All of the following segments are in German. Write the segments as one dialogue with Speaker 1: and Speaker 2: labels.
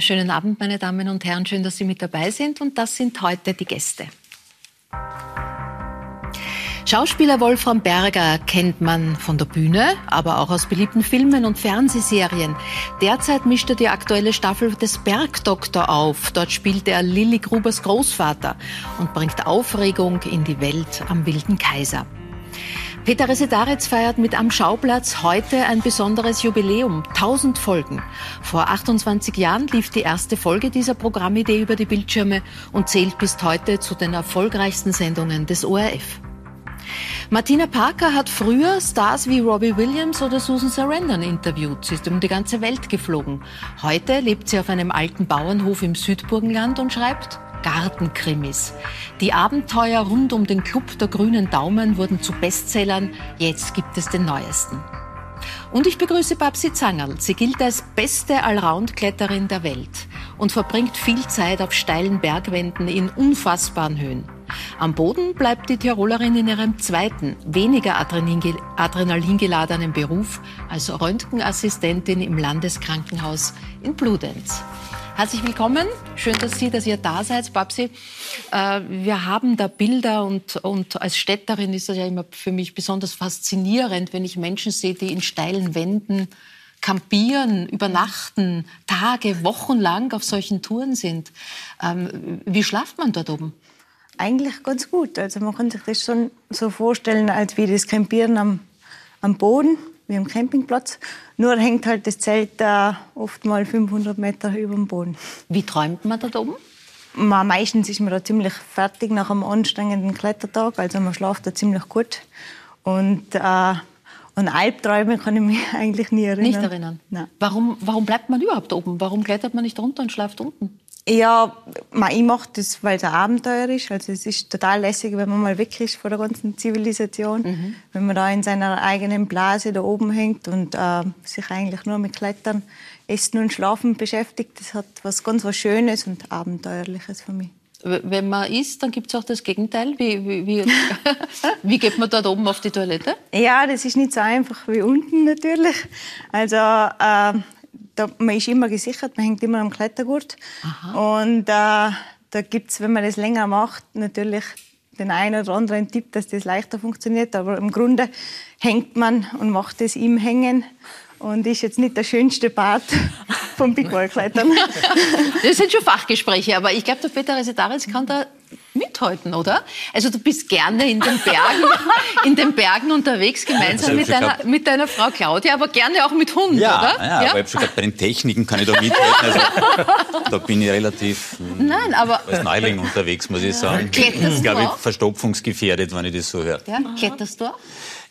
Speaker 1: wunderschönen Abend, meine Damen und Herren. Schön, dass Sie mit dabei sind. Und das sind heute die Gäste. Schauspieler Wolfram Berger kennt man von der Bühne, aber auch aus beliebten Filmen und Fernsehserien. Derzeit mischt er die aktuelle Staffel des Bergdoktor auf. Dort spielt er Lilly Grubers Großvater und bringt Aufregung in die Welt am Wilden Kaiser. Peter Resetaritz feiert mit Am Schauplatz heute ein besonderes Jubiläum. 1000 Folgen. Vor 28 Jahren lief die erste Folge dieser Programmidee über die Bildschirme und zählt bis heute zu den erfolgreichsten Sendungen des ORF. Martina Parker hat früher Stars wie Robbie Williams oder Susan Sarandon interviewt. Sie ist um die ganze Welt geflogen. Heute lebt sie auf einem alten Bauernhof im Südburgenland und schreibt Gartenkrimis. Die Abenteuer rund um den Club der grünen Daumen wurden zu Bestsellern. Jetzt gibt es den neuesten. Und ich begrüße Babsi Zangerl. Sie gilt als beste Allround-Kletterin der Welt und verbringt viel Zeit auf steilen Bergwänden in unfassbaren Höhen. Am Boden bleibt die Tirolerin in ihrem zweiten, weniger adrenalingeladenen Beruf als Röntgenassistentin im Landeskrankenhaus in Bludenz. Herzlich willkommen. Schön, dass Sie, dass ihr da seid, Babsi. Äh, wir haben da Bilder und, und als Städterin ist das ja immer für mich besonders faszinierend, wenn ich Menschen sehe, die in steilen Wänden campieren, übernachten, Tage, Wochen lang auf solchen Touren sind. Ähm, wie schlaft man dort oben?
Speaker 2: Eigentlich ganz gut. Also man kann sich das schon so vorstellen, als wie das Campieren am, am Boden wie am Campingplatz. Nur hängt halt das Zelt da oft mal 500 Meter über dem Boden.
Speaker 1: Wie träumt man da oben?
Speaker 2: Man, meistens ist man da ziemlich fertig nach einem anstrengenden Klettertag. Also man schläft da ziemlich gut. Und äh, an Albträume kann ich mich eigentlich nie erinnern.
Speaker 1: Nicht erinnern? Nein. Warum, warum bleibt man überhaupt oben? Warum klettert man nicht runter und schläft unten?
Speaker 2: Ja, ich mache das, weil es ein Abenteuer ist. Also es ist total lässig, wenn man mal weg ist von der ganzen Zivilisation. Mhm. Wenn man da in seiner eigenen Blase da oben hängt und äh, sich eigentlich nur mit Klettern, Essen und Schlafen beschäftigt. Das hat was ganz was Schönes und Abenteuerliches für mich.
Speaker 1: Wenn man isst, dann gibt es auch das Gegenteil. Wie, wie, wie, wie, geht man dort oben auf die Toilette?
Speaker 2: Ja, das ist nicht so einfach wie unten natürlich. Also äh, da, man ist immer gesichert, man hängt immer am Klettergurt. Aha. Und äh, da gibt es, wenn man das länger macht, natürlich den einen oder anderen Tipp, dass das leichter funktioniert. Aber im Grunde hängt man und macht es im Hängen und ist jetzt nicht der schönste Part vom Big Wall Klettern.
Speaker 1: das sind schon Fachgespräche, aber ich glaube, der Peter Resetaris kann da mithalten, oder? Also du bist gerne in den Bergen, in den Bergen unterwegs, gemeinsam mit deiner, mit deiner Frau Claudia, aber gerne auch mit Hund,
Speaker 3: ja,
Speaker 1: oder?
Speaker 3: Ja, ja, aber ich habe schon gesagt, bei den Techniken kann ich da mithalten. Also, da bin ich relativ
Speaker 1: Nein, aber,
Speaker 3: als Neuling unterwegs, muss ich sagen.
Speaker 1: Kletterst
Speaker 3: ich glaube, verstopfungsgefährdet, wenn ich das so höre.
Speaker 1: Ja, kletterst du auch?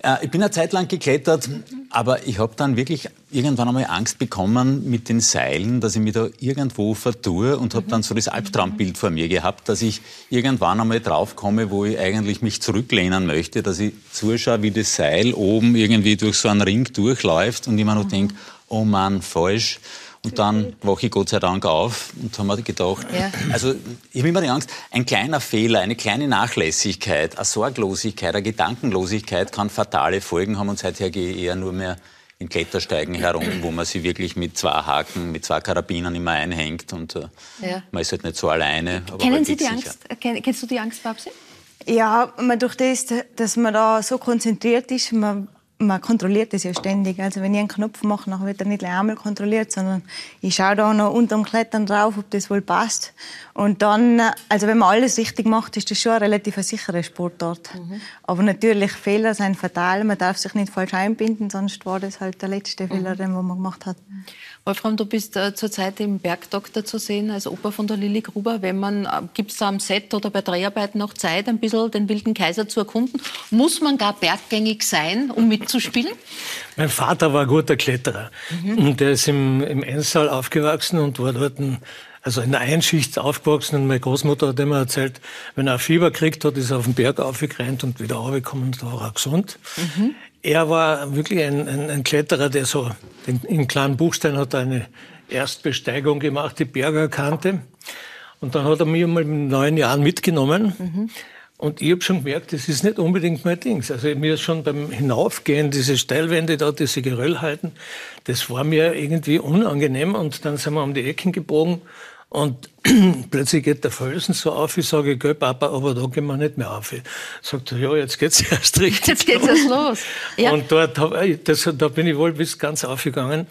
Speaker 3: Äh, ich bin eine Zeit lang geklettert, aber ich habe dann wirklich irgendwann einmal Angst bekommen mit den Seilen, dass ich mich da irgendwo vertue und habe dann so das Albtraumbild vor mir gehabt, dass ich irgendwann einmal draufkomme, wo ich eigentlich mich zurücklehnen möchte, dass ich zuschaue, wie das Seil oben irgendwie durch so einen Ring durchläuft und ich mir noch denke, oh Mann, falsch. Und dann wache ich Gott sei Dank auf und habe mir gedacht, ja. also ich habe immer die Angst, ein kleiner Fehler, eine kleine Nachlässigkeit, eine Sorglosigkeit, eine Gedankenlosigkeit kann fatale Folgen haben und seither gehe ich eher nur mehr in Klettersteigen herum, wo man sie wirklich mit zwei Haken, mit zwei Karabinern immer einhängt und äh, ja. man ist halt nicht so alleine.
Speaker 1: Kennen halt Sie die Angst? Kennst du die Angst, Babsi?
Speaker 2: Ja, man durch das, dass man da so konzentriert ist, man man kontrolliert das ja ständig. Also wenn ich einen Knopf mache, dann wird er nicht einmal kontrolliert, sondern ich schaue da noch unterm Klettern drauf, ob das wohl passt. Und dann, also wenn man alles richtig macht, ist das schon ein relativ sicherer Sportart. Mhm. Aber natürlich, Fehler sind fatal. Man darf sich nicht falsch einbinden, sonst war das halt der letzte mhm. Fehler, den man gemacht hat.
Speaker 1: Wolfram, du bist äh, zurzeit im Bergdoktor zu sehen, als Opa von der Lilly Gruber. Wenn man, äh, gibt es da am Set oder bei Dreharbeiten noch Zeit, ein bisschen den wilden Kaiser zu erkunden? Muss man gar berggängig sein, um mitzuspielen?
Speaker 4: Mein Vater war ein guter Kletterer. Mhm. Und der ist im, im Enstal aufgewachsen und war dort ein also in der Einschicht aufgewachsen und meine Großmutter hat immer erzählt, wenn er Fieber kriegt hat, ist er auf den Berg aufgerannt und wieder runtergekommen und da war er gesund. Mhm. Er war wirklich ein, ein, ein Kletterer, der so, in, in kleinen Buchstein hat er eine Erstbesteigung gemacht, die Bergerkante. Und dann hat er mich mal mit neun Jahren mitgenommen. Mhm. Und ich habe schon gemerkt, das ist nicht unbedingt mein Ding. Also mir ist schon beim Hinaufgehen, diese Steilwände da, diese Geröllhalten, das war mir irgendwie unangenehm. Und dann sind wir um die Ecken gebogen und plötzlich geht der Felsen so auf, ich sage, gell, Papa, aber da gehen wir nicht mehr auf. Ich sagt er, ja, jetzt geht's erst richtig
Speaker 1: Jetzt geht's erst los.
Speaker 4: Ja. Und dort hab, das, da bin ich wohl bis ganz aufgegangen.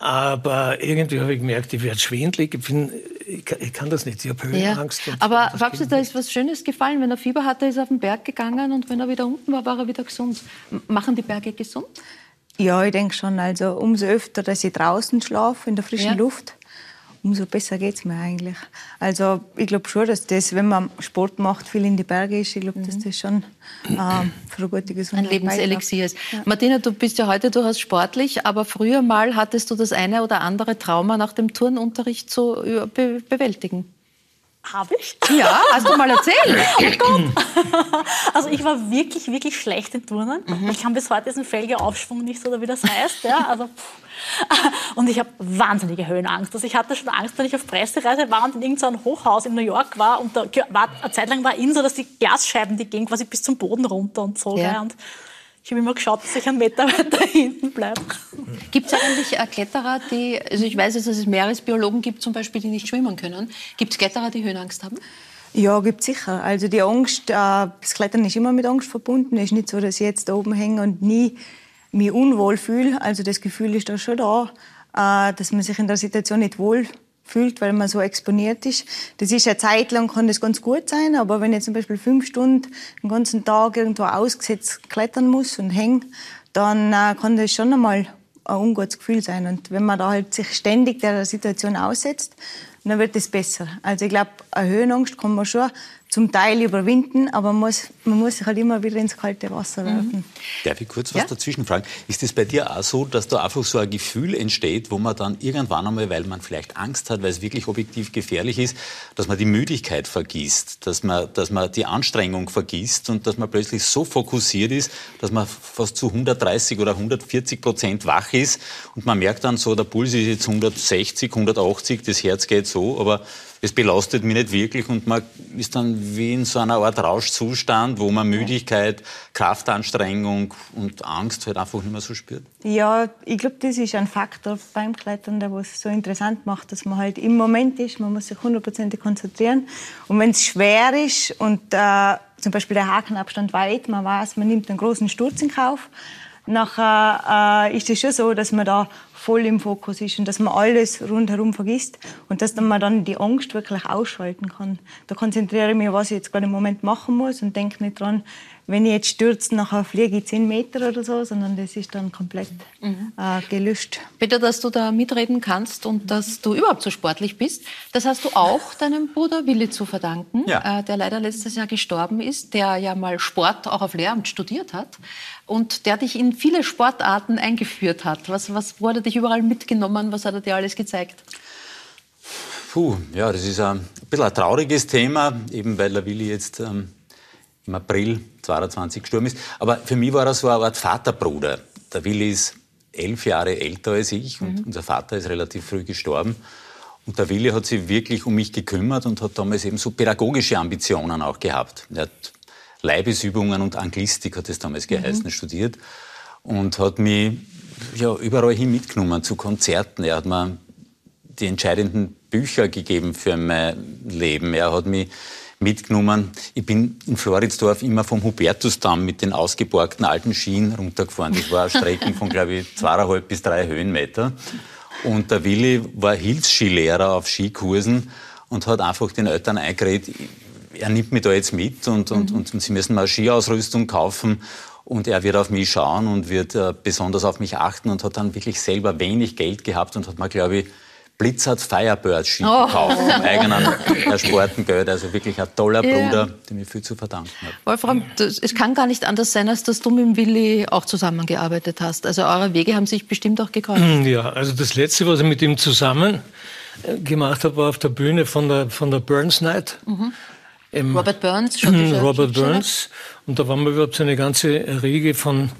Speaker 4: Aber irgendwie habe ich gemerkt, ich werde schwindlig. Ich, bin, ich, ich kann das nicht. Ich habe Höhenangst.
Speaker 1: Ja. Aber Fabsi, da ist was Schönes gefallen. Wenn er Fieber hatte, ist er auf den Berg gegangen und wenn er wieder unten war, war er wieder gesund. Machen die Berge gesund?
Speaker 2: Ja, ich denke schon. Also umso öfter, dass ich draußen schlafe, in der frischen ja. Luft, umso besser geht es mir eigentlich. Also ich glaube schon, dass das, wenn man Sport macht, viel in die Berge ist, ich glaube, dass mhm. das schon ähm, für eine gute Gesundheit
Speaker 1: Ein Lebenselixier ist. Ja. Martina, du bist ja heute durchaus sportlich, aber früher mal hattest du das eine oder andere Trauma nach dem Turnunterricht zu be bewältigen.
Speaker 5: Habe ich?
Speaker 1: Ja, hast du mal erzählt.
Speaker 5: oh Gott. Also ich war wirklich, wirklich schlecht in Turnen. Mhm. Ich kann bis heute diesen Felge-Aufschwung nicht so, oder wie das heißt. Ja, also, und ich habe wahnsinnige Höhenangst. Also ich hatte schon Angst, wenn ich auf Pressereise war und in irgendeinem Hochhaus in New York war. Und da war, eine Zeit lang war in so, dass die Glasscheiben, die gingen quasi bis zum Boden runter und so. Ja. Und ich habe immer geschaut, dass ich einen Meter weiter hinten bleibe.
Speaker 1: Gibt es eigentlich äh, Kletterer, die, also ich weiß jetzt, dass es Meeresbiologen gibt zum Beispiel, die nicht schwimmen können. Gibt es Kletterer, die Höhenangst haben?
Speaker 2: Ja, gibt sicher. Also die Angst, äh, das Klettern ist immer mit Angst verbunden. Es ist nicht so, dass ich jetzt da oben hänge und nie mich unwohl fühle. Also das Gefühl ist da schon da, äh, dass man sich in der Situation nicht wohl fühlt, weil man so exponiert ist. Das ist eine Zeit lang kann das ganz gut sein, aber wenn ich zum Beispiel fünf Stunden den ganzen Tag irgendwo ausgesetzt klettern muss und hänge, dann äh, kann das schon einmal ein ungutes Gefühl sein. Und wenn man da halt sich ständig der Situation aussetzt, dann wird es besser. Also ich glaube, eine Höhenangst kann man schon zum Teil überwinden, aber man muss, man muss sich halt immer wieder ins kalte Wasser werfen. Mhm.
Speaker 3: Darf ich kurz was ja? dazwischen fragen? Ist es bei dir auch so, dass da einfach so ein Gefühl entsteht, wo man dann irgendwann einmal, weil man vielleicht Angst hat, weil es wirklich objektiv gefährlich ist, dass man die Müdigkeit vergisst, dass man, dass man die Anstrengung vergisst und dass man plötzlich so fokussiert ist, dass man fast zu 130 oder 140 Prozent wach ist und man merkt dann so, der Puls ist jetzt 160, 180, das Herz geht so, aber es belastet mich nicht wirklich und man ist dann wie in so einer Art Rauschzustand, wo man Müdigkeit, Kraftanstrengung und Angst halt einfach nicht mehr so spürt.
Speaker 2: Ja, ich glaube, das ist ein Faktor beim Klettern, der es so interessant macht, dass man halt im Moment ist, man muss sich hundertprozentig konzentrieren und wenn es schwer ist und äh, zum Beispiel der Hakenabstand weit, man weiß, man nimmt einen großen Sturz in Kauf, nachher äh, ist es schon so, dass man da voll im Fokus ist und dass man alles rundherum vergisst und dass man dann die Angst wirklich ausschalten kann. Da konzentriere ich mich, was ich jetzt gerade im Moment machen muss und denke nicht dran, wenn ich jetzt stürze, nachher fliege ich zehn Meter oder so, sondern das ist dann komplett mhm. äh, gelöscht.
Speaker 1: Bitte, dass du da mitreden kannst und dass du überhaupt so sportlich bist, das hast du auch deinem Bruder Willi zu verdanken, ja. äh, der leider letztes Jahr gestorben ist, der ja mal Sport auch auf Lehramt studiert hat und der dich in viele Sportarten eingeführt hat. Was, was wurde dich überall mitgenommen? Was hat er dir alles gezeigt?
Speaker 3: Puh, ja, das ist ein bisschen ein trauriges Thema, eben weil der Willi jetzt ähm, im April 22 gestorben ist. Aber für mich war er so eine Art Vaterbruder. Der Willi ist elf Jahre älter als ich und mhm. unser Vater ist relativ früh gestorben. Und der Willi hat sich wirklich um mich gekümmert und hat damals eben so pädagogische Ambitionen auch gehabt. Er hat Leibesübungen und Anglistik, hat es damals mhm. geheißen, mhm. studiert und hat mich ja, überall hin mitgenommen zu Konzerten. Er hat mir die entscheidenden Bücher gegeben für mein Leben. Er hat mich mitgenommen. Ich bin in Floridsdorf immer vom Hubertusdamm mit den ausgeborgten alten Schienen runtergefahren. Das war Strecken von, glaube ich, zweieinhalb bis drei Höhenmeter. Und der Willi war Hilfsskilehrer auf Skikursen und hat einfach den Eltern eingeredet, er nimmt mich da jetzt mit und, und, mhm. und, und sie müssen mal Skiausrüstung kaufen und er wird auf mich schauen und wird äh, besonders auf mich achten und hat dann wirklich selber wenig Geld gehabt und hat mir, glaube ich, Blizzard Firebird Ski oh. gekauft, vom eigenen ersparten Geld. Also wirklich ein toller ja. Bruder, dem ich viel zu verdanken habe.
Speaker 1: Wolfram, das, es kann gar nicht anders sein, als dass du mit dem Willi auch zusammengearbeitet hast. Also eure Wege haben sich bestimmt auch gekreuzt.
Speaker 4: Ja, also das Letzte, was ich mit ihm zusammen äh, gemacht habe, war auf der Bühne von der, von der Burns Night. Mhm.
Speaker 1: Robert Burns,
Speaker 4: schon Robert Burns. Und da waren wir überhaupt so eine ganze Riege von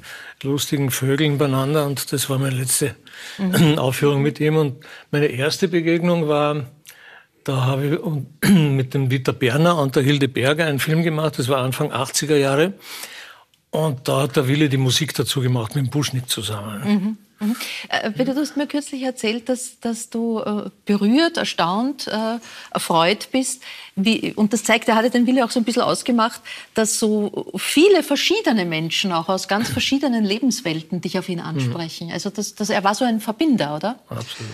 Speaker 4: lustigen Vögeln beieinander und das war meine letzte mhm. Aufführung mit ihm. Und meine erste Begegnung war Da habe ich mit dem Dieter Berner und der Hilde Berger einen Film gemacht, das war Anfang 80er Jahre. Und da hat der Wille die Musik dazu gemacht, mit dem Buschnick zusammen.
Speaker 1: Mhm. Mhm. Äh, du hast mir kürzlich erzählt, dass, dass du äh, berührt, erstaunt, äh, erfreut bist. Wie, und das zeigt, er hatte den Wille auch so ein bisschen ausgemacht, dass so viele verschiedene Menschen auch aus ganz verschiedenen Lebenswelten dich auf ihn ansprechen. Mhm. Also das, das, er war so ein Verbinder, oder?
Speaker 4: Absolut.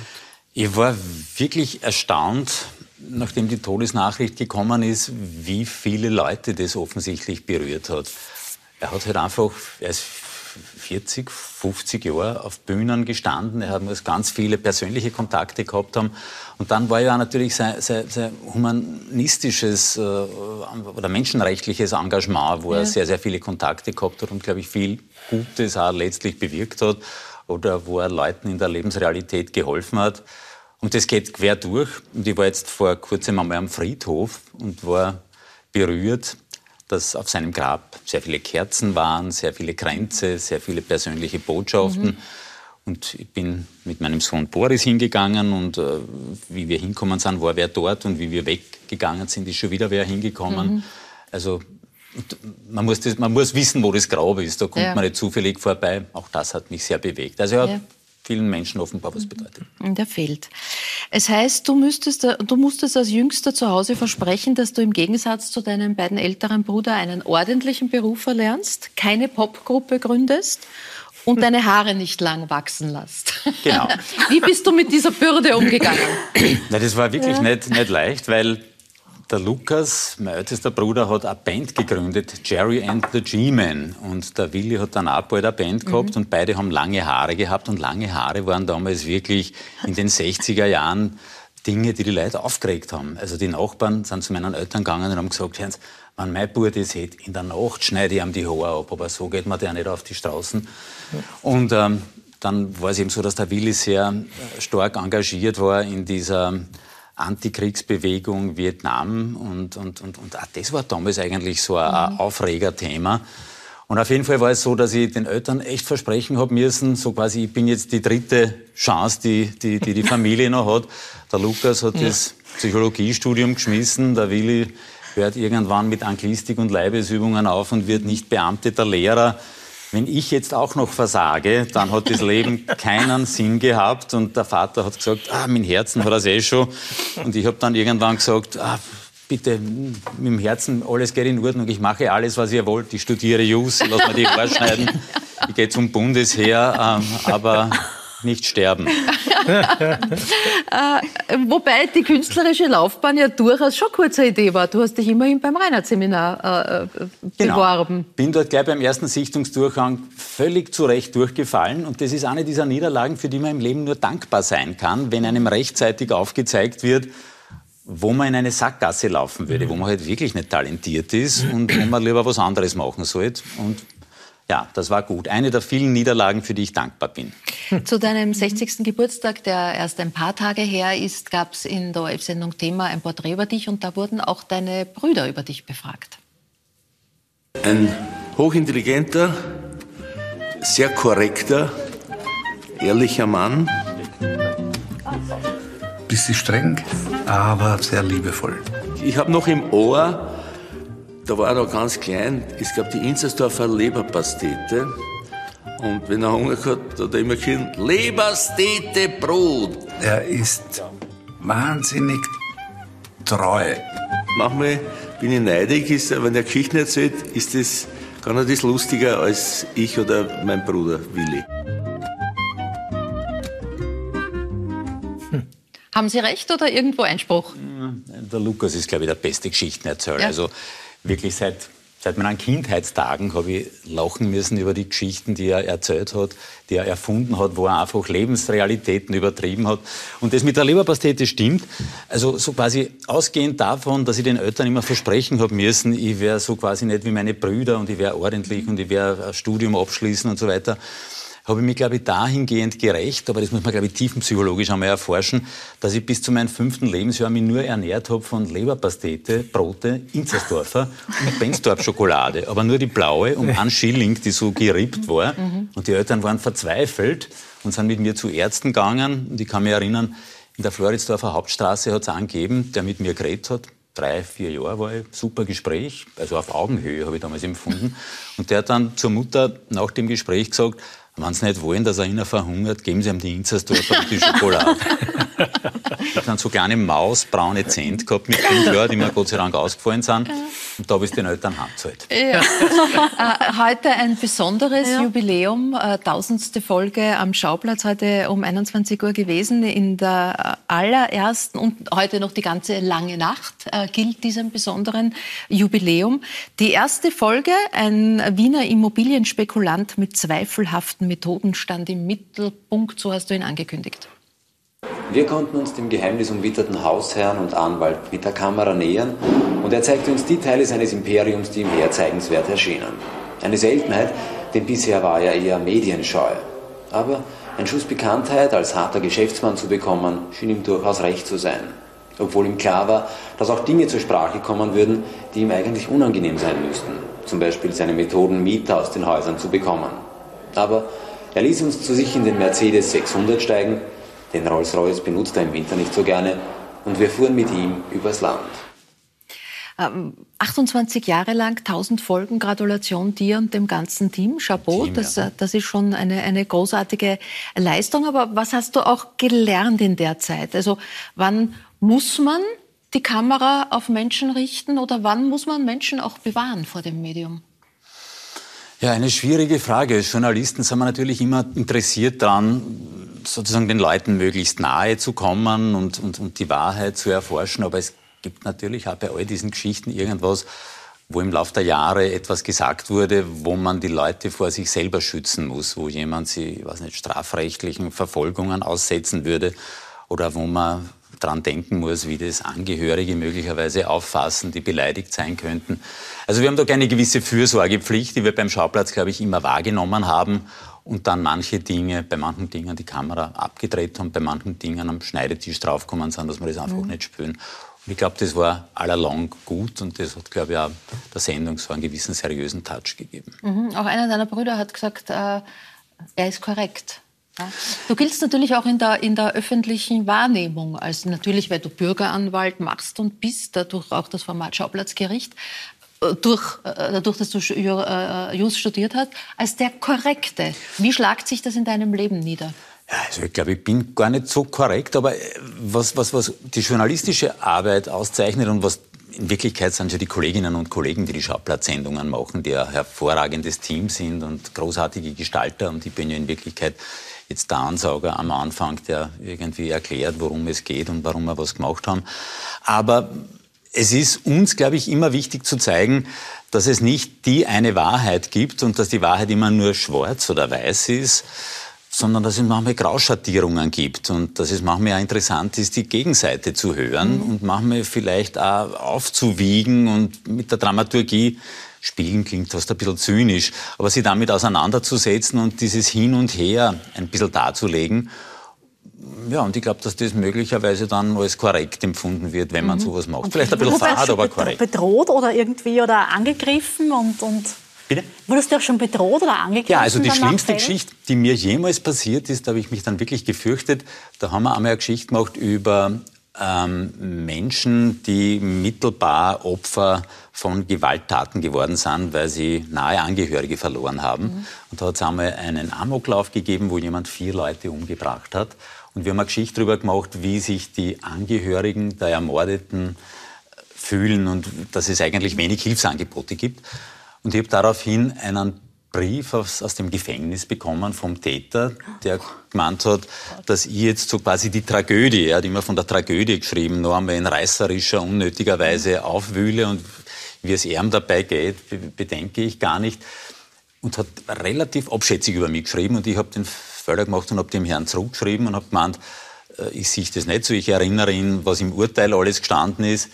Speaker 3: Ich war wirklich erstaunt, nachdem die Todesnachricht gekommen ist, wie viele Leute das offensichtlich berührt hat. Er hat halt einfach, er ist 40, 50 Jahre auf Bühnen gestanden. Er hat ganz viele persönliche Kontakte gehabt haben. Und dann war ja natürlich sein, sein, sein humanistisches äh, oder menschenrechtliches Engagement, wo ja. er sehr, sehr viele Kontakte gehabt hat und, glaube ich, viel Gutes auch letztlich bewirkt hat oder wo er Leuten in der Lebensrealität geholfen hat. Und das geht quer durch. Und ich war jetzt vor kurzem einmal am Friedhof und war berührt dass auf seinem Grab sehr viele Kerzen waren, sehr viele Kränze, sehr viele persönliche Botschaften. Mhm. Und ich bin mit meinem Sohn Boris hingegangen und äh, wie wir hinkommen sind, war wer dort und wie wir weggegangen sind, ist schon wieder wer hingekommen. Mhm. Also man muss, das, man muss wissen, wo das Grab ist. Da kommt ja. man nicht zufällig vorbei. Auch das hat mich sehr bewegt. Also ja, ja vielen Menschen offenbar was bedeutet.
Speaker 1: Der fehlt. Es heißt, du, müsstest, du musstest als Jüngster zu Hause versprechen, dass du im Gegensatz zu deinem beiden älteren Bruder einen ordentlichen Beruf erlernst, keine Popgruppe gründest und deine Haare nicht lang wachsen lässt.
Speaker 3: Genau.
Speaker 1: Wie bist du mit dieser Bürde umgegangen?
Speaker 3: Na, das war wirklich ja. nicht, nicht leicht, weil der Lukas, mein ältester Bruder, hat eine Band gegründet, Jerry and the G-Men. Und der Willi hat dann auch bald eine Band gehabt mhm. und beide haben lange Haare gehabt. Und lange Haare waren damals wirklich in den 60er Jahren Dinge, die die Leute aufgeregt haben. Also die Nachbarn sind zu meinen Eltern gegangen und haben gesagt, Hören wenn mein Bruder das hat, in der Nacht schneide ich ihm die Haare ab, aber so geht man der nicht auf die Straßen. Und ähm, dann war es eben so, dass der Willi sehr äh, stark engagiert war in dieser Antikriegsbewegung Vietnam und, und, und, und auch das war damals eigentlich so ein mhm. Aufregerthema. Und auf jeden Fall war es so, dass ich den Eltern echt versprechen habe müssen, so quasi, ich bin jetzt die dritte Chance, die die, die, die Familie noch hat. Der Lukas hat ja. das Psychologiestudium geschmissen, der Willi hört irgendwann mit Anglistik und Leibesübungen auf und wird nicht beamteter Lehrer wenn ich jetzt auch noch versage, dann hat das Leben keinen Sinn gehabt. Und der Vater hat gesagt, ah, mein Herzen hat das eh schon. Und ich habe dann irgendwann gesagt, ah, bitte, mit dem Herzen, alles geht in Ordnung. Ich mache alles, was ihr wollt. Ich studiere Jus, lass mir die Haare schneiden. Ich gehe zum Bundesheer, ähm, aber nicht sterben.
Speaker 1: äh, wobei die künstlerische Laufbahn ja durchaus schon kurz eine Idee war. Du hast dich immerhin beim Reinhardt-Seminar äh, genau. beworben.
Speaker 3: Bin dort gleich beim ersten Sichtungsdurchgang völlig zu Recht durchgefallen. Und das ist eine dieser Niederlagen, für die man im Leben nur dankbar sein kann, wenn einem rechtzeitig aufgezeigt wird, wo man in eine Sackgasse laufen würde, wo man halt wirklich nicht talentiert ist und wo man lieber was anderes machen sollte. Und ja, das war gut. Eine der vielen Niederlagen, für die ich dankbar bin.
Speaker 1: Zu deinem 60. Geburtstag, der erst ein paar Tage her ist, gab es in der ORF-Sendung Thema ein Porträt über dich und da wurden auch deine Brüder über dich befragt.
Speaker 6: Ein hochintelligenter, sehr korrekter, ehrlicher Mann.
Speaker 7: Bisschen streng, aber sehr liebevoll.
Speaker 6: Ich habe noch im Ohr, da war er noch ganz klein, es gab die Inzersdorfer Leberpastete. Und wenn er Hunger hat, hat er immer gesagt, Leberstete Brot.
Speaker 7: Er ist wahnsinnig treu.
Speaker 6: Manchmal bin ich neidig, ist, wenn er Geschichten erzählt, ist das, kann er das lustiger als ich oder mein Bruder Willi.
Speaker 1: Hm. Haben Sie recht oder irgendwo Einspruch?
Speaker 3: Der Lukas ist, glaube ich, der beste Geschichtenerzähler. Ja. Also wirklich seit Seit meinen Kindheitstagen habe ich lachen müssen über die Geschichten, die er erzählt hat, die er erfunden hat, wo er einfach Lebensrealitäten übertrieben hat. Und das mit der Leberpastete stimmt. Also so quasi ausgehend davon, dass ich den Eltern immer versprechen habe müssen, ich wäre so quasi nicht wie meine Brüder und ich wäre ordentlich und ich wäre ein Studium abschließen und so weiter habe ich mich, glaube ich, dahingehend gerecht, aber das muss man, glaube ich, tiefenpsychologisch einmal erforschen, dass ich bis zu meinem fünften Lebensjahr mich nur ernährt habe von Leberpastete, Brote, Inzersdorfer und Bensdorf Schokolade. Aber nur die blaue um einen Schilling, die so gerippt war. Und die Eltern waren verzweifelt und sind mit mir zu Ärzten gegangen. Und ich kann mich erinnern, in der Floridsdorfer Hauptstraße hat es einen gegeben, der mit mir geredet hat. Drei, vier Jahre war ich, super Gespräch, also auf Augenhöhe habe ich damals empfunden. Und der hat dann zur Mutter nach dem Gespräch gesagt, wenn Sie nicht wollen, dass er Ihnen verhungert, geben Sie ihm die Inzersdorfer und die Schokolade. ich habe dann so kleine mausbraune Zähne gehabt mit fünf Jahren, die mir Gott sei Dank ausgefallen sind. Und da habe ich den Eltern heimgezahlt.
Speaker 1: Ja. Äh, heute ein besonderes ja. Jubiläum, äh, tausendste Folge am Schauplatz, heute um 21 Uhr gewesen. In der allerersten und heute noch die ganze lange Nacht äh, gilt diesem besonderen Jubiläum. Die erste Folge, ein Wiener Immobilienspekulant mit zweifelhaften Methoden stand im Mittelpunkt, so hast du ihn angekündigt.
Speaker 8: Wir konnten uns dem geheimnisumwitterten Hausherrn und Anwalt mit der Kamera nähern und er zeigte uns die Teile seines Imperiums, die ihm herzeigenswert erschienen. Eine Seltenheit, denn bisher war er eher medienscheu. Aber ein Schuss Bekanntheit als harter Geschäftsmann zu bekommen, schien ihm durchaus recht zu sein. Obwohl ihm klar war, dass auch Dinge zur Sprache kommen würden, die ihm eigentlich unangenehm sein müssten. Zum Beispiel seine Methoden, Mieter aus den Häusern zu bekommen. Aber er ließ uns zu sich in den Mercedes 600 steigen, den Rolls-Royce benutzt er im Winter nicht so gerne und wir fuhren mit ihm übers Land.
Speaker 1: 28 ähm, Jahre lang, 1000 Folgen, Gratulation dir und dem ganzen Team. Chapeau, Team, das, ja. das ist schon eine, eine großartige Leistung. Aber was hast du auch gelernt in der Zeit? Also wann muss man die Kamera auf Menschen richten oder wann muss man Menschen auch bewahren vor dem Medium?
Speaker 3: Ja, eine schwierige Frage. Als Journalisten sind wir natürlich immer interessiert daran, sozusagen den Leuten möglichst nahe zu kommen und, und, und die Wahrheit zu erforschen. Aber es gibt natürlich auch bei all diesen Geschichten irgendwas, wo im Laufe der Jahre etwas gesagt wurde, wo man die Leute vor sich selber schützen muss, wo jemand sie, weiß nicht, strafrechtlichen Verfolgungen aussetzen würde oder wo man dran denken muss, wie das Angehörige möglicherweise auffassen, die beleidigt sein könnten. Also wir haben da eine gewisse Fürsorgepflicht, die wir beim Schauplatz, glaube ich, immer wahrgenommen haben und dann manche Dinge, bei manchen Dingen die Kamera abgedreht haben, bei manchen Dingen am Schneidetisch draufgekommen sind, dass wir das einfach mhm. nicht spüren. Und ich glaube, das war allalong gut und das hat, glaube ich, auch der Sendung so einen gewissen seriösen Touch gegeben.
Speaker 1: Mhm. Auch einer deiner Brüder hat gesagt, äh, er ist korrekt. Ja. Du giltst natürlich auch in der, in der öffentlichen Wahrnehmung, als natürlich, weil du Bürgeranwalt machst und bist, dadurch auch das Format Schauplatzgericht, durch, äh, dadurch, dass du äh, Jus studiert hast, als der Korrekte. Wie schlagt sich das in deinem Leben nieder?
Speaker 3: Ja, also ich glaube, ich bin gar nicht so korrekt, aber äh, was, was, was die journalistische Arbeit auszeichnet und was in Wirklichkeit sind ja die Kolleginnen und Kollegen, die die Schauplatzsendungen machen, die ein hervorragendes Team sind und großartige Gestalter. Und ich bin ja in Wirklichkeit jetzt der Ansauger am Anfang, der irgendwie erklärt, worum es geht und warum wir was gemacht haben. Aber es ist uns, glaube ich, immer wichtig zu zeigen, dass es nicht die eine Wahrheit gibt und dass die Wahrheit immer nur schwarz oder weiß ist, sondern dass es manchmal Grauschattierungen gibt und dass es manchmal auch interessant ist, die Gegenseite zu hören mhm. und manchmal vielleicht auch aufzuwiegen und mit der Dramaturgie spielen klingt fast ein bisschen zynisch, aber sie damit auseinanderzusetzen und dieses Hin und Her ein bisschen darzulegen ja, und ich glaube, dass das möglicherweise dann als korrekt empfunden wird, wenn man mhm. sowas macht. Vielleicht ein bisschen fad, aber korrekt.
Speaker 5: Bedroht oder irgendwie oder angegriffen und, und
Speaker 3: Bitte?
Speaker 5: Wurdest du auch schon bedroht oder angegriffen?
Speaker 3: Ja, also die schlimmste Geschichte, die mir jemals passiert ist, da habe ich mich dann wirklich gefürchtet. Da haben wir einmal eine Geschichte gemacht über ähm, Menschen, die mittelbar Opfer von Gewalttaten geworden sind, weil sie nahe Angehörige verloren haben. Mhm. Und da hat es einmal einen Amoklauf gegeben, wo jemand vier Leute umgebracht hat. Und wir haben eine Geschichte darüber gemacht, wie sich die Angehörigen der Ermordeten fühlen und dass es eigentlich wenig Hilfsangebote gibt. Und ich habe daraufhin einen Brief aus, aus, dem Gefängnis bekommen vom Täter, der gemeint hat, dass ich jetzt so quasi die Tragödie, er hat immer von der Tragödie geschrieben, nur einmal in reißerischer, unnötiger Weise aufwühle und wie es ihm dabei geht, bedenke ich gar nicht. Und hat relativ abschätzig über mich geschrieben und ich habe den Fehler gemacht und habe dem Herrn zurückgeschrieben und habe gemeint, äh, ich sehe das nicht so, ich erinnere ihn, was im Urteil alles gestanden ist.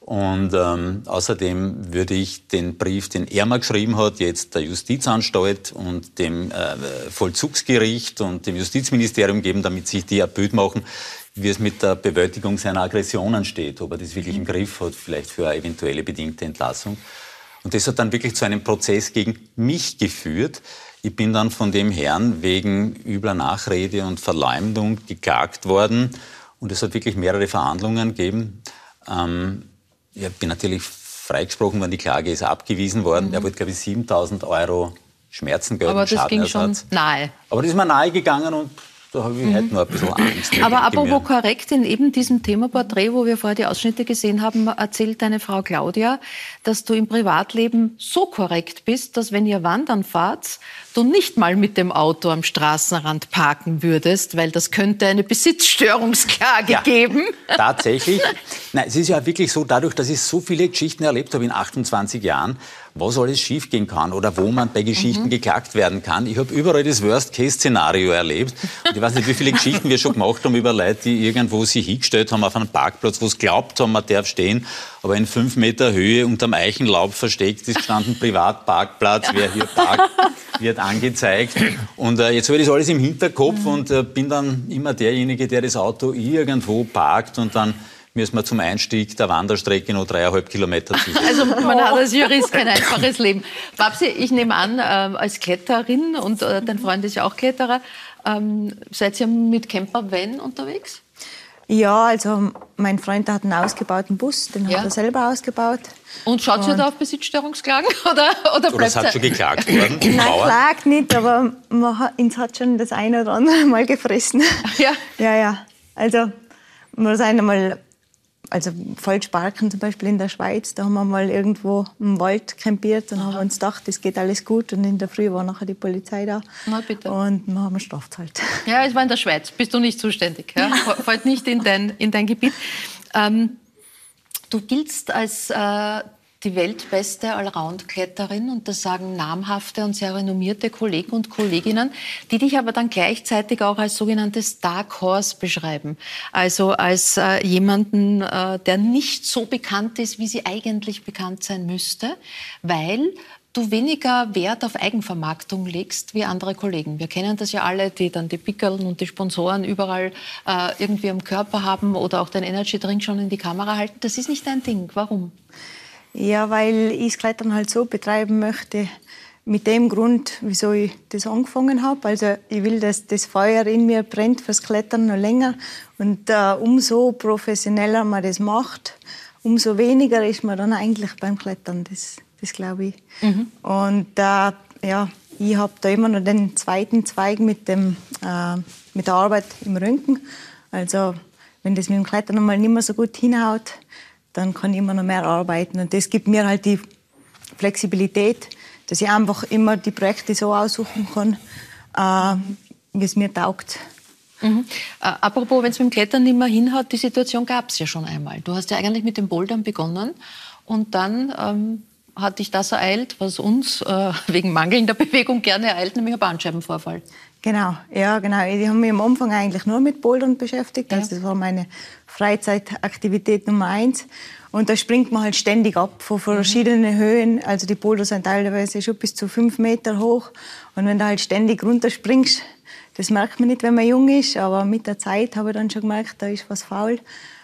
Speaker 3: Und ähm, außerdem würde ich den Brief, den er mal geschrieben hat, jetzt der Justizanstalt und dem äh, Vollzugsgericht und dem Justizministerium geben, damit sich die ein machen, wie es mit der Bewältigung seiner Aggressionen steht, ob er das wirklich im Griff hat, vielleicht für eine eventuelle bedingte Entlassung. Und das hat dann wirklich zu einem Prozess gegen mich geführt, ich bin dann von dem Herrn wegen übler Nachrede und Verleumdung geklagt worden. Und es hat wirklich mehrere Verhandlungen gegeben. Ähm, ich bin natürlich freigesprochen worden, die Klage ist abgewiesen worden. Mhm. Er wollte, glaube ich, 7000 Euro Schmerzengeld
Speaker 1: Aber das ging schon nahe.
Speaker 3: Aber das ist mir nahe gegangen und da habe ich mhm. heute noch ein bisschen Angst.
Speaker 1: Aber apropos korrekt, in eben diesem Themaporträt, wo wir vorher die Ausschnitte gesehen haben, erzählt deine Frau Claudia, dass du im Privatleben so korrekt bist, dass wenn ihr wandern fahrt, du nicht mal mit dem Auto am Straßenrand parken würdest, weil das könnte eine Besitzstörungsklage ja, geben.
Speaker 3: Tatsächlich. Nein, es ist ja wirklich so, dadurch, dass ich so viele Geschichten erlebt habe in 28 Jahren, was alles schiefgehen kann oder wo man bei Geschichten mhm. geklagt werden kann. Ich habe überall das Worst-Case-Szenario erlebt. Und ich weiß nicht, wie viele Geschichten wir schon gemacht haben über Leute, die irgendwo sich hingestellt haben auf einem Parkplatz, wo sie glaubt haben, man darf stehen, aber in fünf Meter Höhe unterm Eichenlaub versteckt ist gestanden Privatparkplatz, wer hier parkt, wird angezeigt. Und äh, jetzt habe ich das alles im Hinterkopf mhm. und äh, bin dann immer derjenige, der das Auto irgendwo parkt und dann müssen wir zum Einstieg der Wanderstrecke noch dreieinhalb Kilometer zu.
Speaker 1: Also man hat als Jurist kein einfaches Leben. Babsi, ich nehme an, äh, als Kletterin und äh, dein Freund ist ja auch Kletterer, ähm, seid ihr mit Camper Van unterwegs?
Speaker 2: Ja, also mein Freund hat einen ausgebauten Bus, den ja. hat er selber ausgebaut.
Speaker 1: Und schaut ihr da auf Besitzstörungsklagen oder, oder
Speaker 3: bleibt es hat schon geklagt worden?
Speaker 2: Nein, klagt nicht, aber man hat, uns hat schon das eine oder andere Mal gefressen.
Speaker 1: Ja?
Speaker 2: Ja, ja. Also man muss einmal also Volksparken zum Beispiel in der Schweiz, da haben wir mal irgendwo im Wald campiert und Aha. haben uns gedacht, es geht alles gut und in der Früh war nachher die Polizei da
Speaker 1: Na, bitte.
Speaker 2: und wir haben halt.
Speaker 1: Ja, es war in der Schweiz, bist du nicht zuständig, ja? fällt nicht in dein, in dein Gebiet. Ähm, du giltst als äh, die weltbeste Allround-Kletterin und das sagen namhafte und sehr renommierte Kollegen und Kolleginnen, die dich aber dann gleichzeitig auch als sogenanntes Dark Horse beschreiben. Also als äh, jemanden, äh, der nicht so bekannt ist, wie sie eigentlich bekannt sein müsste, weil du weniger Wert auf Eigenvermarktung legst wie andere Kollegen. Wir kennen das ja alle, die dann die Pickeln und die Sponsoren überall äh, irgendwie am Körper haben oder auch den Energy Drink schon in die Kamera halten. Das ist nicht dein Ding. Warum?
Speaker 2: Ja, weil ich das Klettern halt so betreiben möchte, mit dem Grund, wieso ich das angefangen habe. Also ich will, dass das Feuer in mir brennt fürs Klettern noch länger. Und äh, umso professioneller man das macht, umso weniger ist man dann eigentlich beim Klettern. Das, das glaube ich. Mhm. Und äh, ja, ich habe da immer noch den zweiten Zweig mit, dem, äh, mit der Arbeit im Röntgen. Also wenn das mit dem Klettern mal nicht mehr so gut hinhaut, dann kann ich immer noch mehr arbeiten. Und das gibt mir halt die Flexibilität, dass ich einfach immer die Projekte so aussuchen kann, äh, wie es mir taugt.
Speaker 1: Mhm. Äh, apropos, wenn es mit dem Klettern nicht mehr hinhaut, die Situation gab es ja schon einmal. Du hast ja eigentlich mit dem Bouldern begonnen und dann ähm, hat dich das ereilt, was uns äh, wegen mangelnder Bewegung gerne ereilt, nämlich ein Bandscheibenvorfall.
Speaker 2: Genau, ja, genau. Ich habe mich am Anfang eigentlich nur mit Bouldern beschäftigt. Ja. Also das war meine Freizeitaktivität Nummer eins. Und da springt man halt ständig ab von verschiedenen mhm. Höhen. Also die Boulder sind teilweise schon bis zu fünf Meter hoch. Und wenn du halt ständig runterspringst, das merkt man nicht, wenn man jung ist. Aber mit der Zeit habe ich dann schon gemerkt, da ist was faul.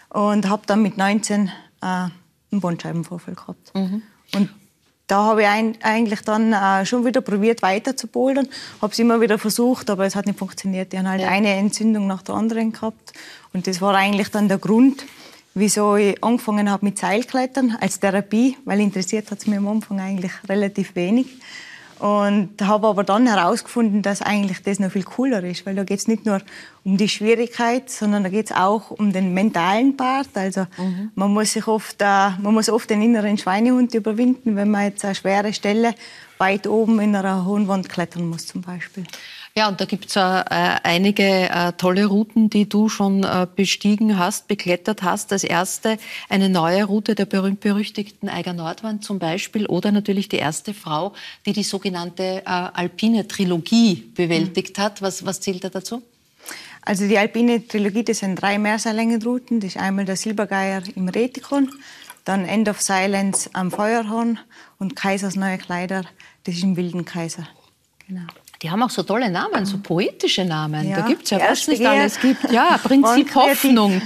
Speaker 2: Und habe dann mit 19 äh, einen Bandscheibenvorfall gehabt. Mhm. Und da habe ich ein, eigentlich dann äh, schon wieder probiert, weiter zu bouldern. Habe es immer wieder versucht, aber es hat nicht funktioniert. Ich habe halt ja. eine Entzündung nach der anderen gehabt. Und das war eigentlich dann der Grund, wieso ich angefangen habe mit Seilklettern als Therapie, weil interessiert hat es mir am Anfang eigentlich relativ wenig. Und habe aber dann herausgefunden, dass eigentlich das noch viel cooler ist, weil da geht es nicht nur um die Schwierigkeit, sondern da geht es auch um den mentalen Part. Also mhm. man muss sich oft, äh, man muss oft den inneren Schweinehund überwinden, wenn man jetzt eine schwere Stelle weit oben in einer hohen Wand klettern muss zum Beispiel.
Speaker 1: Ja, und da gibt's äh, einige äh, tolle Routen, die du schon äh, bestiegen hast, beklettert hast. Als erste eine neue Route der berühmt-berüchtigten Eiger Nordwand zum Beispiel oder natürlich die erste Frau, die die sogenannte äh, alpine Trilogie bewältigt mhm. hat. Was, was zählt da dazu?
Speaker 2: Also die alpine Trilogie, das sind drei Meerseillängenrouten. Das ist einmal der Silbergeier im Retikon, dann End of Silence am Feuerhorn und Kaisers neue Kleider, das ist im Wilden Kaiser.
Speaker 1: Genau. Die haben auch so tolle Namen, so poetische Namen. Ja, da gibt es ja, was nicht alles gibt. Ja, Prinzip Hoffnung,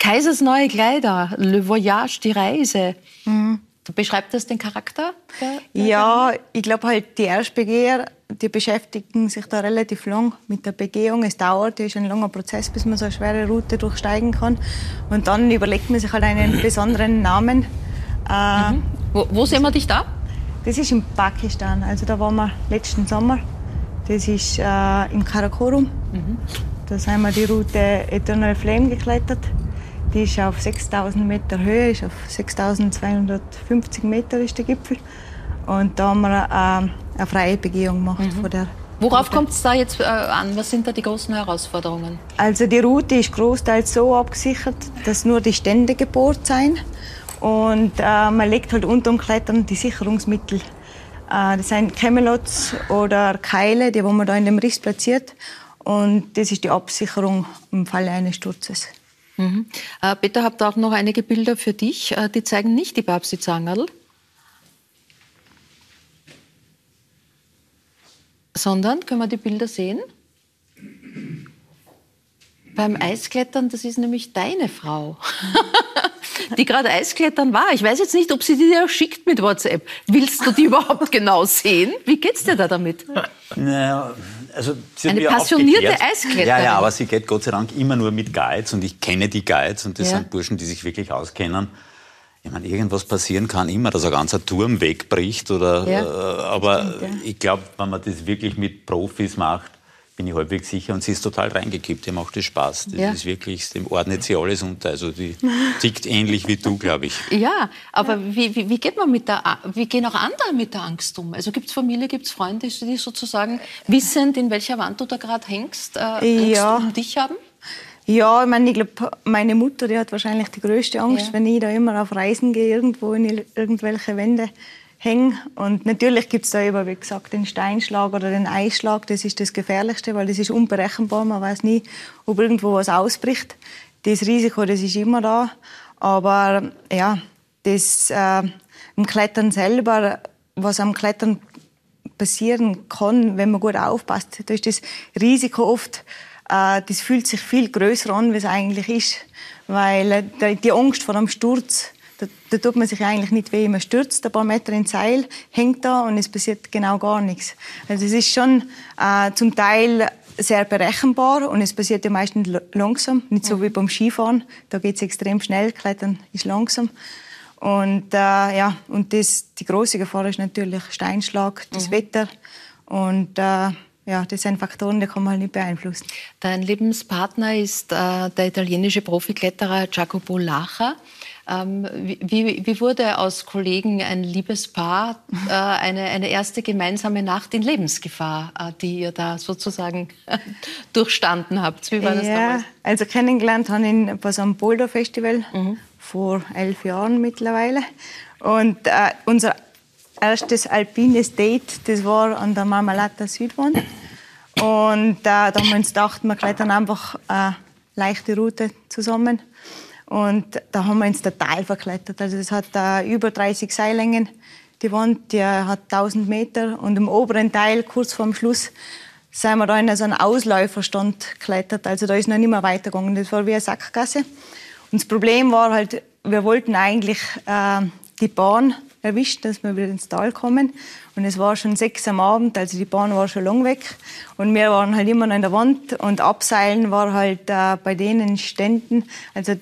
Speaker 1: Kaisers neue Kleider, Le Voyage, die Reise. Mhm. Beschreibt das den Charakter?
Speaker 2: Der, der ja, ich glaube halt, die Erstbegeher die beschäftigen sich da relativ lang mit der Begehung. Es dauert, es ist ein langer Prozess, bis man so eine schwere Route durchsteigen kann. Und dann überlegt man sich halt einen besonderen Namen.
Speaker 1: Äh, mhm. wo, wo sehen wir dich da?
Speaker 2: Das ist in Pakistan. Also da waren wir letzten Sommer. Das ist äh, im Karakorum. Mhm. Da sind wir die Route Eternal Flame geklettert. Die ist auf 6000 Meter Höhe, ist auf 6250 Meter ist der Gipfel. Und da haben wir äh, eine freie Begehung gemacht. Mhm. Von der
Speaker 1: Worauf kommt es da jetzt äh, an? Was sind da die großen Herausforderungen?
Speaker 2: Also die Route ist großteils so abgesichert, dass nur die Stände gebohrt sind. Und äh, man legt halt unter dem Klettern die Sicherungsmittel. Äh, das sind Camelots oder Keile, die wo man da in dem Riss platziert. Und das ist die Absicherung im Falle eines Sturzes.
Speaker 1: Mhm. Äh, Peter, habt auch noch einige Bilder für dich. Äh, die zeigen nicht die Babsi-Zangerl, sondern, können wir die Bilder sehen? Beim Eisklettern, das ist nämlich deine Frau, die gerade Eisklettern war. Ich weiß jetzt nicht, ob sie dir schickt mit WhatsApp. Willst du die überhaupt genau sehen? Wie geht's dir da damit?
Speaker 3: Naja, also
Speaker 1: Eine passionierte Eiskletterin.
Speaker 3: Ja, ja, aber sie geht Gott sei Dank immer nur mit Guides und ich kenne die Guides und das ja. sind Burschen, die sich wirklich auskennen. Ich meine, irgendwas passieren kann immer, dass ein ganzer Turm wegbricht oder, ja, äh, aber ja. ich glaube, wenn man das wirklich mit Profis macht, bin ich halbwegs sicher. Und sie ist total reingekippt. Ihr macht das Spaß. Das ja. ist wirklich, dem ordnet sie alles unter. Also die tickt ähnlich wie du, glaube ich.
Speaker 1: Ja, aber ja. Wie, wie, wie, geht man mit der, wie gehen auch andere mit der Angst um? Also gibt es Familie, gibt es Freunde, die sozusagen wissend, in welcher Wand du da gerade hängst, äh, Angst ja. um dich haben?
Speaker 2: Ja, ich meine, ich glaube, meine Mutter, die hat wahrscheinlich die größte Angst, ja. wenn ich da immer auf Reisen gehe, irgendwo in irgendwelche Wände hängen. Und natürlich gibt es da eben, wie gesagt, den Steinschlag oder den Eisschlag. Das ist das Gefährlichste, weil das ist unberechenbar. Man weiß nie, ob irgendwo was ausbricht. Das Risiko, das ist immer da. Aber ja, das äh, im Klettern selber, was am Klettern passieren kann, wenn man gut aufpasst, da ist das Risiko oft, äh, das fühlt sich viel größer an, wie es eigentlich ist. Weil äh, die Angst vor einem Sturz, da, da, tut man sich eigentlich nicht weh. Man stürzt ein paar Meter ins Seil, hängt da und es passiert genau gar nichts. Also es ist schon äh, zum Teil sehr berechenbar und es passiert ja meistens langsam, nicht so wie beim Skifahren. Da geht es extrem schnell, Klettern ist langsam. Und, äh, ja, und das, die große Gefahr ist natürlich Steinschlag, das mhm. Wetter und äh, ja, das sind Faktoren, die kann man halt nicht beeinflussen.
Speaker 1: Dein Lebenspartner ist äh, der italienische Profikletterer Jacopo Lacher. Ähm, wie, wie, wurde aus Kollegen ein Liebespaar, äh, eine, eine erste gemeinsame Nacht in Lebensgefahr, äh, die ihr da sozusagen durchstanden habt?
Speaker 2: Wie war das ja, damals? Also kennengelernt habe ich ihn bei so einem Boulder-Festival mhm. vor elf Jahren mittlerweile. Und äh, unser erstes alpines Date, das war an der Marmalata Südwand. Und äh, da haben wir uns gedacht, wir klettern einfach eine leichte Route zusammen. Und da haben wir ins Tal verklettert. Also es hat äh, über 30 Seillängen. Die Wand die hat 1000 Meter und im oberen Teil, kurz vorm Schluss, sind wir da in so einen Ausläuferstand geklettert. Also da ist noch nicht mehr weitergegangen. Das war wie eine Sackgasse. Und das Problem war halt, wir wollten eigentlich äh, die Bahn erwischt, dass wir wieder ins Tal kommen. Und es war schon sechs am Abend, also die Bahn war schon lang weg. Und wir waren halt immer noch in der Wand und Abseilen war halt äh, bei denen Ständen. Also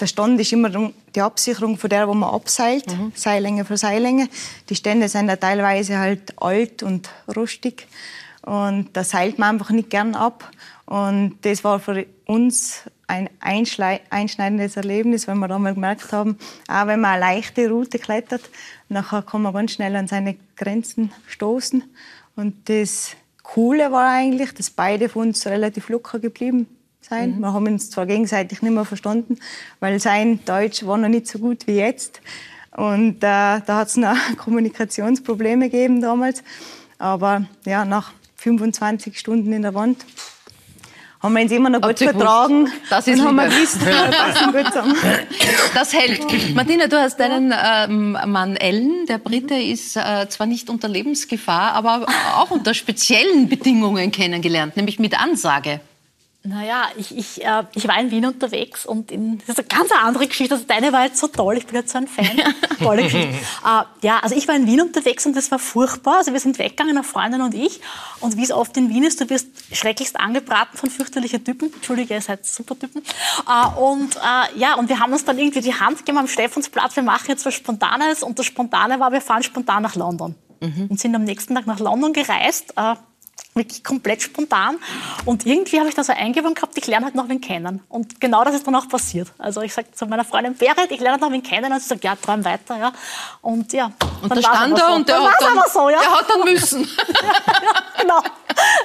Speaker 2: der Stand ist immer die Absicherung von der, wo man abseilt, mhm. Seillänge für Seillänge. Die Stände sind ja teilweise halt alt und rustig und da seilt man einfach nicht gern ab. Und das war für uns ein einschneidendes Erlebnis, weil wir da mal gemerkt haben, auch wenn man eine leichte Route klettert, nachher kann man ganz schnell an seine Grenzen stoßen. Und das Coole war eigentlich, dass beide von uns relativ locker geblieben sein. Mhm. Wir haben uns zwar gegenseitig nicht mehr verstanden, weil sein Deutsch war noch nicht so gut wie jetzt. Und äh, da hat es noch Kommunikationsprobleme gegeben damals. Aber ja, nach 25 Stunden in der Wand haben wir uns immer noch gut vertragen.
Speaker 1: Das ist haben wir gewusst, gut zusammen. Das hält. Martina, du hast deinen ähm, Mann Ellen, der Brite, ist äh, zwar nicht unter Lebensgefahr, aber auch unter speziellen Bedingungen kennengelernt, nämlich mit Ansage.
Speaker 5: Naja, ich, ich, äh, ich war in Wien unterwegs und in, das ist eine ganz andere Geschichte. Also deine war jetzt so toll, ich bin jetzt so ein Fan. Tolle Geschichte. äh, ja, also ich war in Wien unterwegs und das war furchtbar. Also wir sind weggegangen, eine Freundin und ich. Und wie es oft in Wien ist, du wirst schrecklichst angebraten von fürchterlichen Typen. Entschuldige, ihr seid super Typen. Äh, und äh, ja, und wir haben uns dann irgendwie die Hand gegeben am Stephansplatz, wir machen jetzt was Spontanes. Und das Spontane war, wir fahren spontan nach London. Mhm. Und sind am nächsten Tag nach London gereist äh, wirklich komplett spontan. Und irgendwie habe ich da so eingewohnt gehabt, ich lerne halt noch wen kennen. Und genau das ist dann auch passiert. Also ich sage zu meiner Freundin Berit, ich lerne noch wen kennen. Und sie sagt, ja, träum weiter. Ja. Und ja,
Speaker 1: und da stand er so. und der hat, dann, so, ja. der hat dann müssen.
Speaker 5: ja, genau.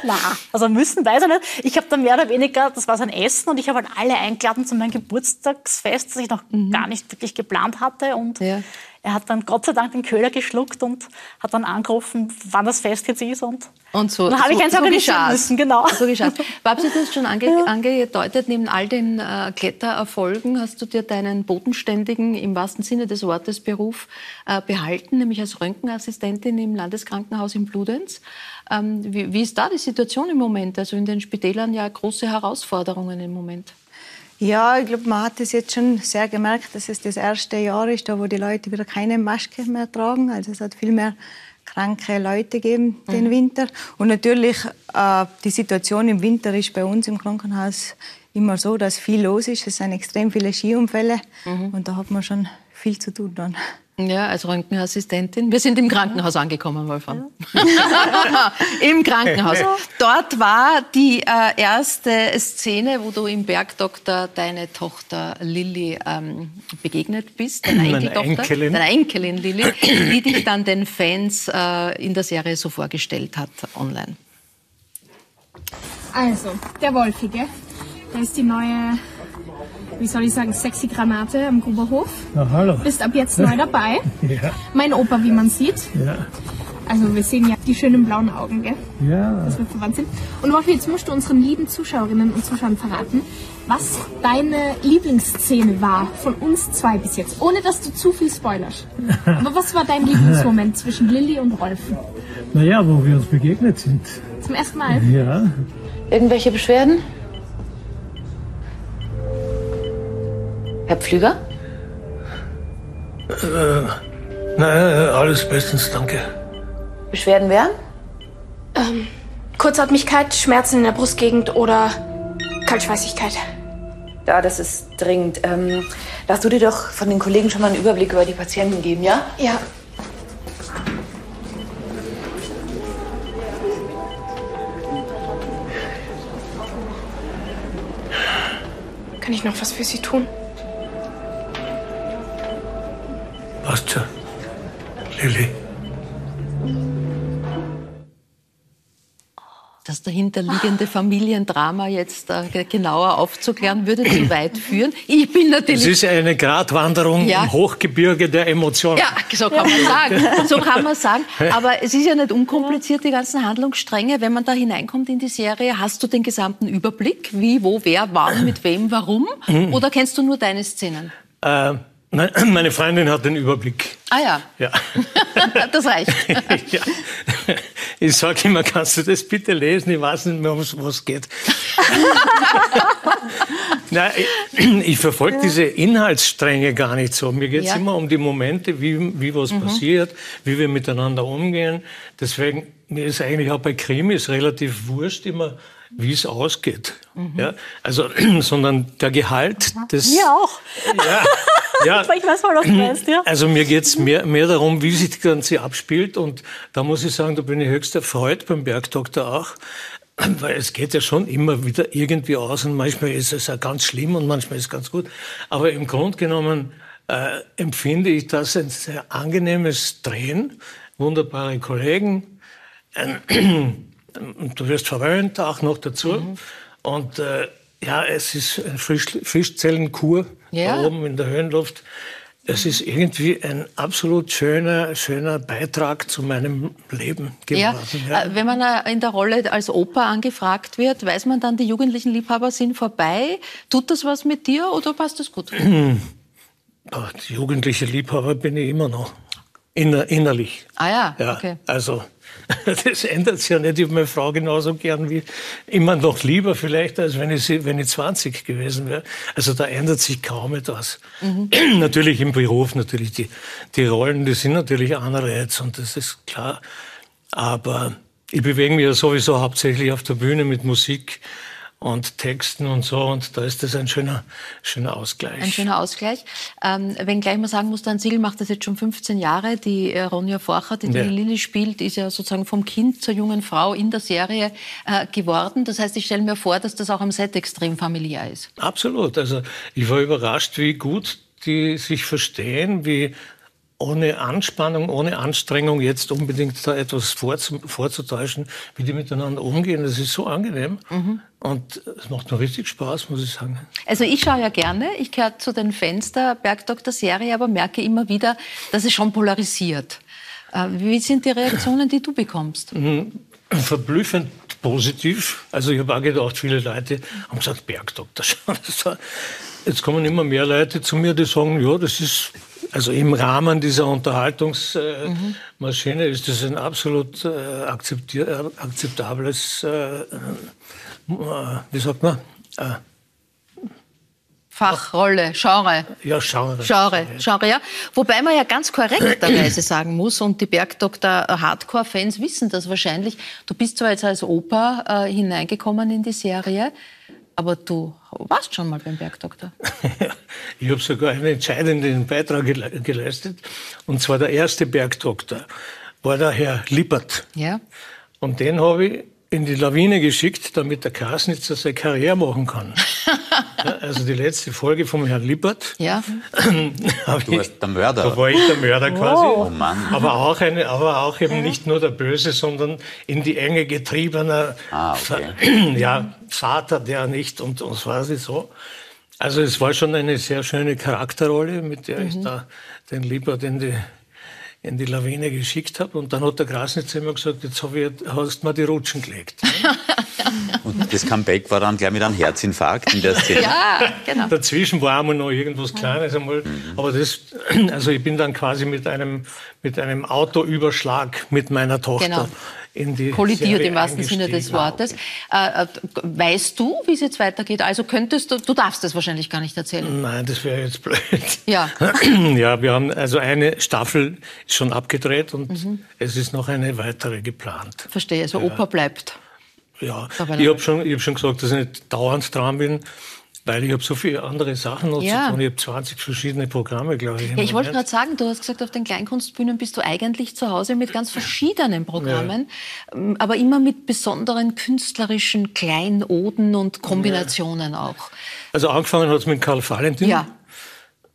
Speaker 5: Na, also müssen weiß ich nicht. Ich habe dann mehr oder weniger, das war so ein Essen und ich habe halt alle eingeladen zu meinem Geburtstagsfest, das ich noch mhm. gar nicht wirklich geplant hatte. Und ja. Er hat dann Gott sei Dank den Köder geschluckt und hat dann angerufen, wann das Fest jetzt ist. Und,
Speaker 1: und so,
Speaker 5: dann habe
Speaker 1: so,
Speaker 5: ich eins
Speaker 1: so
Speaker 5: organisieren müssen. Genau.
Speaker 1: So geschah Babsi, du hast schon ange ja. angedeutet, neben all den äh, Klettererfolgen hast du dir deinen bodenständigen, im wahrsten Sinne des Wortes, Beruf äh, behalten, nämlich als Röntgenassistentin im Landeskrankenhaus in Bludenz. Ähm, wie, wie ist da die Situation im Moment? Also in den Spitälern ja große Herausforderungen im Moment.
Speaker 2: Ja, ich glaube, man hat es jetzt schon sehr gemerkt, dass es das erste Jahr ist, da wo die Leute wieder keine Maske mehr tragen. Also es hat viel mehr kranke Leute gegeben den mhm. Winter. Und natürlich äh, die Situation im Winter ist bei uns im Krankenhaus immer so, dass viel los ist. Es sind extrem viele Skiunfälle mhm. und da hat man schon viel zu tun dann.
Speaker 1: Ja, als Röntgenassistentin. Wir sind im Krankenhaus angekommen, Wolfram. Ja. Im Krankenhaus. Dort war die äh, erste Szene, wo du im Bergdoktor deine Tochter Lilly ähm, begegnet bist, deiner Enkeltochter, Enkelin. deiner Enkelin Lilly, die dich dann den Fans äh, in der Serie so vorgestellt hat online.
Speaker 9: Also, der Wolfige, der ist die neue wie soll ich sagen, sexy Granate am Gruberhof.
Speaker 4: Na, hallo.
Speaker 9: Bist ab jetzt neu dabei.
Speaker 4: ja.
Speaker 9: Mein Opa, wie man sieht.
Speaker 4: Ja.
Speaker 9: Also wir sehen ja die schönen blauen Augen, gell?
Speaker 4: Ja.
Speaker 9: Dass wir verwandt sind. Und Wolfi, jetzt musst du unseren lieben Zuschauerinnen und Zuschauern verraten, was deine Lieblingsszene war von uns zwei bis jetzt, ohne dass du zu viel spoilerst. Aber was war dein Lieblingsmoment zwischen Lilly und Rolf?
Speaker 4: Naja, wo wir uns begegnet sind.
Speaker 9: Zum ersten Mal?
Speaker 4: Ja.
Speaker 1: Irgendwelche Beschwerden? Herr Pflüger?
Speaker 4: Äh, nein, alles bestens, danke.
Speaker 1: Beschwerden wären?
Speaker 9: Ähm, Kurzatmigkeit, Schmerzen in der Brustgegend oder Kaltschweißigkeit.
Speaker 1: Ja, das ist dringend. Ähm, lass du dir doch von den Kollegen schon mal einen Überblick über die Patienten geben, ja?
Speaker 9: Ja. Kann ich noch was für Sie tun?
Speaker 4: Lilly.
Speaker 1: Das dahinterliegende Familiendrama jetzt äh, genauer aufzuklären, würde zu weit führen. Ich bin natürlich.
Speaker 4: Es ist eine Gratwanderung ja. im Hochgebirge der Emotionen.
Speaker 1: Ja, so kann man sagen. So kann man sagen. Aber es ist ja nicht unkompliziert, die ganzen Handlungsstränge. Wenn man da hineinkommt in die Serie, hast du den gesamten Überblick? Wie, wo, wer, wann, mit wem, warum? Mhm. Oder kennst du nur deine Szenen?
Speaker 4: Äh, Nein, meine Freundin hat den Überblick.
Speaker 1: Ah ja.
Speaker 4: Ja.
Speaker 1: das reicht.
Speaker 4: ja. Ich sage immer, kannst du das bitte lesen? Ich weiß nicht mehr, um was geht. Nein, ich, ich verfolge ja. diese Inhaltsstränge gar nicht so. Mir geht es ja. immer um die Momente, wie, wie was mhm. passiert, wie wir miteinander umgehen. Deswegen, mir ist eigentlich auch bei Krimis relativ wurscht immer, wie es ausgeht. Mhm. Ja, also, sondern der Gehalt des...
Speaker 5: Mir auch.
Speaker 4: Ja, ja,
Speaker 5: ich weiß mal, was du meinst, ja.
Speaker 4: Also mir geht's mehr, mehr darum, wie sich das Ganze abspielt. Und da muss ich sagen, da bin ich höchst erfreut beim Bergdoktor auch. Weil es geht ja schon immer wieder irgendwie aus und manchmal ist es ja ganz schlimm und manchmal ist es ganz gut. Aber im Grunde genommen äh, empfinde ich das ein sehr angenehmes Drehen, wunderbare Kollegen. Ähm, du wirst verwöhnt auch noch dazu. Mhm. Und äh, ja, es ist eine Frisch Frischzellenkur ja. da oben in der Höhenluft. Es ist irgendwie ein absolut schöner, schöner Beitrag zu meinem Leben geworden.
Speaker 1: Ja. ja. Äh, wenn man äh, in der Rolle als Opa angefragt wird, weiß man dann, die jugendlichen Liebhaber sind vorbei. Tut das was mit dir oder passt das gut?
Speaker 4: Die jugendliche Liebhaber bin ich immer noch. Inner, innerlich.
Speaker 1: Ah ja,
Speaker 4: Ja,
Speaker 1: okay.
Speaker 4: also das ändert sich ja nicht. Ich habe meine Frau genauso gern wie immer noch lieber vielleicht, als wenn ich, sie, wenn ich 20 gewesen wäre. Also da ändert sich kaum etwas. natürlich im Beruf, natürlich die, die Rollen, die sind natürlich andere jetzt und das ist klar. Aber ich bewege mich ja sowieso hauptsächlich auf der Bühne mit Musik und Texten und so und da ist das ein schöner, schöner Ausgleich.
Speaker 1: Ein schöner Ausgleich. Ähm, wenn gleich mal sagen muss, Dan Siegel macht das jetzt schon 15 Jahre. Die äh, Ronja Forcher, die
Speaker 4: Ja.
Speaker 1: die Lilly spielt, ist ja sozusagen vom Kind zur jungen Frau in der Serie äh, geworden. Das heißt, ich stelle mir vor, dass das auch am Set extrem familiär ist.
Speaker 4: Absolut. Also ich war überrascht, wie gut die sich verstehen, wie ohne Anspannung, ohne Anstrengung jetzt unbedingt da etwas vorzu vorzutäuschen, wie die miteinander umgehen. Das ist so angenehm. Und es macht mir richtig Spaß, muss ich sagen.
Speaker 1: Also ich schaue ja gerne, ich gehöre zu den Fans der Bergdoktor-Serie, aber merke immer wieder, dass es schon polarisiert. Äh, wie sind die Reaktionen, die du bekommst?
Speaker 4: verblüffend positiv. Also ich habe auch gedacht, viele Leute haben gesagt, Bergdoktor, schau, das war. Jetzt kommen immer mehr Leute zu mir, die sagen, ja, das ist, also im Rahmen dieser Unterhaltungsmaschine ist das ein absolut äh, äh, akzeptables, äh, wie sagt man,
Speaker 1: Fachrolle, Genre.
Speaker 4: ja, Genre.
Speaker 1: Genre, Genre, ja. Wobei man ja ganz korrekterweise sagen muss, und die Bergdoktor-Hardcore-Fans wissen das wahrscheinlich, du bist zwar jetzt als Opa äh, hineingekommen in die Serie, aber du warst schon mal beim Bergdoktor.
Speaker 4: Ich habe sogar einen entscheidenden Beitrag gele geleistet. Und zwar der erste Bergdoktor war der Herr Lippert.
Speaker 1: Ja.
Speaker 4: Und den habe ich in die Lawine geschickt, damit der Kasnitzer seine Karriere machen kann. ja, also die letzte Folge vom Herrn Lippert.
Speaker 1: Ja.
Speaker 3: Du
Speaker 4: ich-
Speaker 3: warst der Mörder.
Speaker 4: Da war ich der Mörder quasi.
Speaker 3: Oh Mann.
Speaker 4: Aber auch, eine, aber auch eben nicht nur der Böse, sondern in die Enge getriebener
Speaker 3: Ah, okay.
Speaker 4: Ja, Vater, der nicht und, und quasi so. Also es war schon eine sehr schöne Charakterrolle, mit der ich da den Liebert in die, in die Lawine geschickt habe. Und dann hat der Grasnitzer immer gesagt, jetzt hab ich, hast du mir die Rutschen gelegt.
Speaker 3: Und das Comeback war dann gleich mit einem Herzinfarkt in der Szene.
Speaker 1: Ja, genau.
Speaker 4: Dazwischen war einmal noch irgendwas Kleines einmal. Aber das, also ich bin dann quasi mit einem, mit einem Autoüberschlag mit meiner Tochter
Speaker 1: Genau.
Speaker 4: in die
Speaker 1: Kollidiert
Speaker 4: Serie
Speaker 1: im wahrsten Sinne des. Wortes. Äh, äh, weißt du, wie es jetzt weitergeht? Also könntest du, du darfst das wahrscheinlich gar nicht erzählen.
Speaker 4: Nein, das wäre jetzt blöd.
Speaker 1: Ja.
Speaker 4: Ja, wir haben also eine Staffel schon abgedreht und
Speaker 1: Mhm.
Speaker 4: es ist noch eine weitere geplant.
Speaker 1: Verstehe, also Opa bleibt.
Speaker 4: Ja, ich habe schon, ich hab schon gesagt, dass ich nicht dauernd dran bin, weil ich habe so viele andere Sachen noch
Speaker 1: Ja.
Speaker 4: zu tun. Ich habe 20 verschiedene Programme, glaube ich.
Speaker 1: Ja, ich wollte gerade sagen, du hast gesagt, auf den Kleinkunstbühnen bist du eigentlich zu Hause mit ganz verschiedenen Programmen, ähm, aber immer mit besonderen künstlerischen Kleinoden und Kombinationen auch.
Speaker 4: Also angefangen hat es mit Karl Valentin.
Speaker 1: Ja.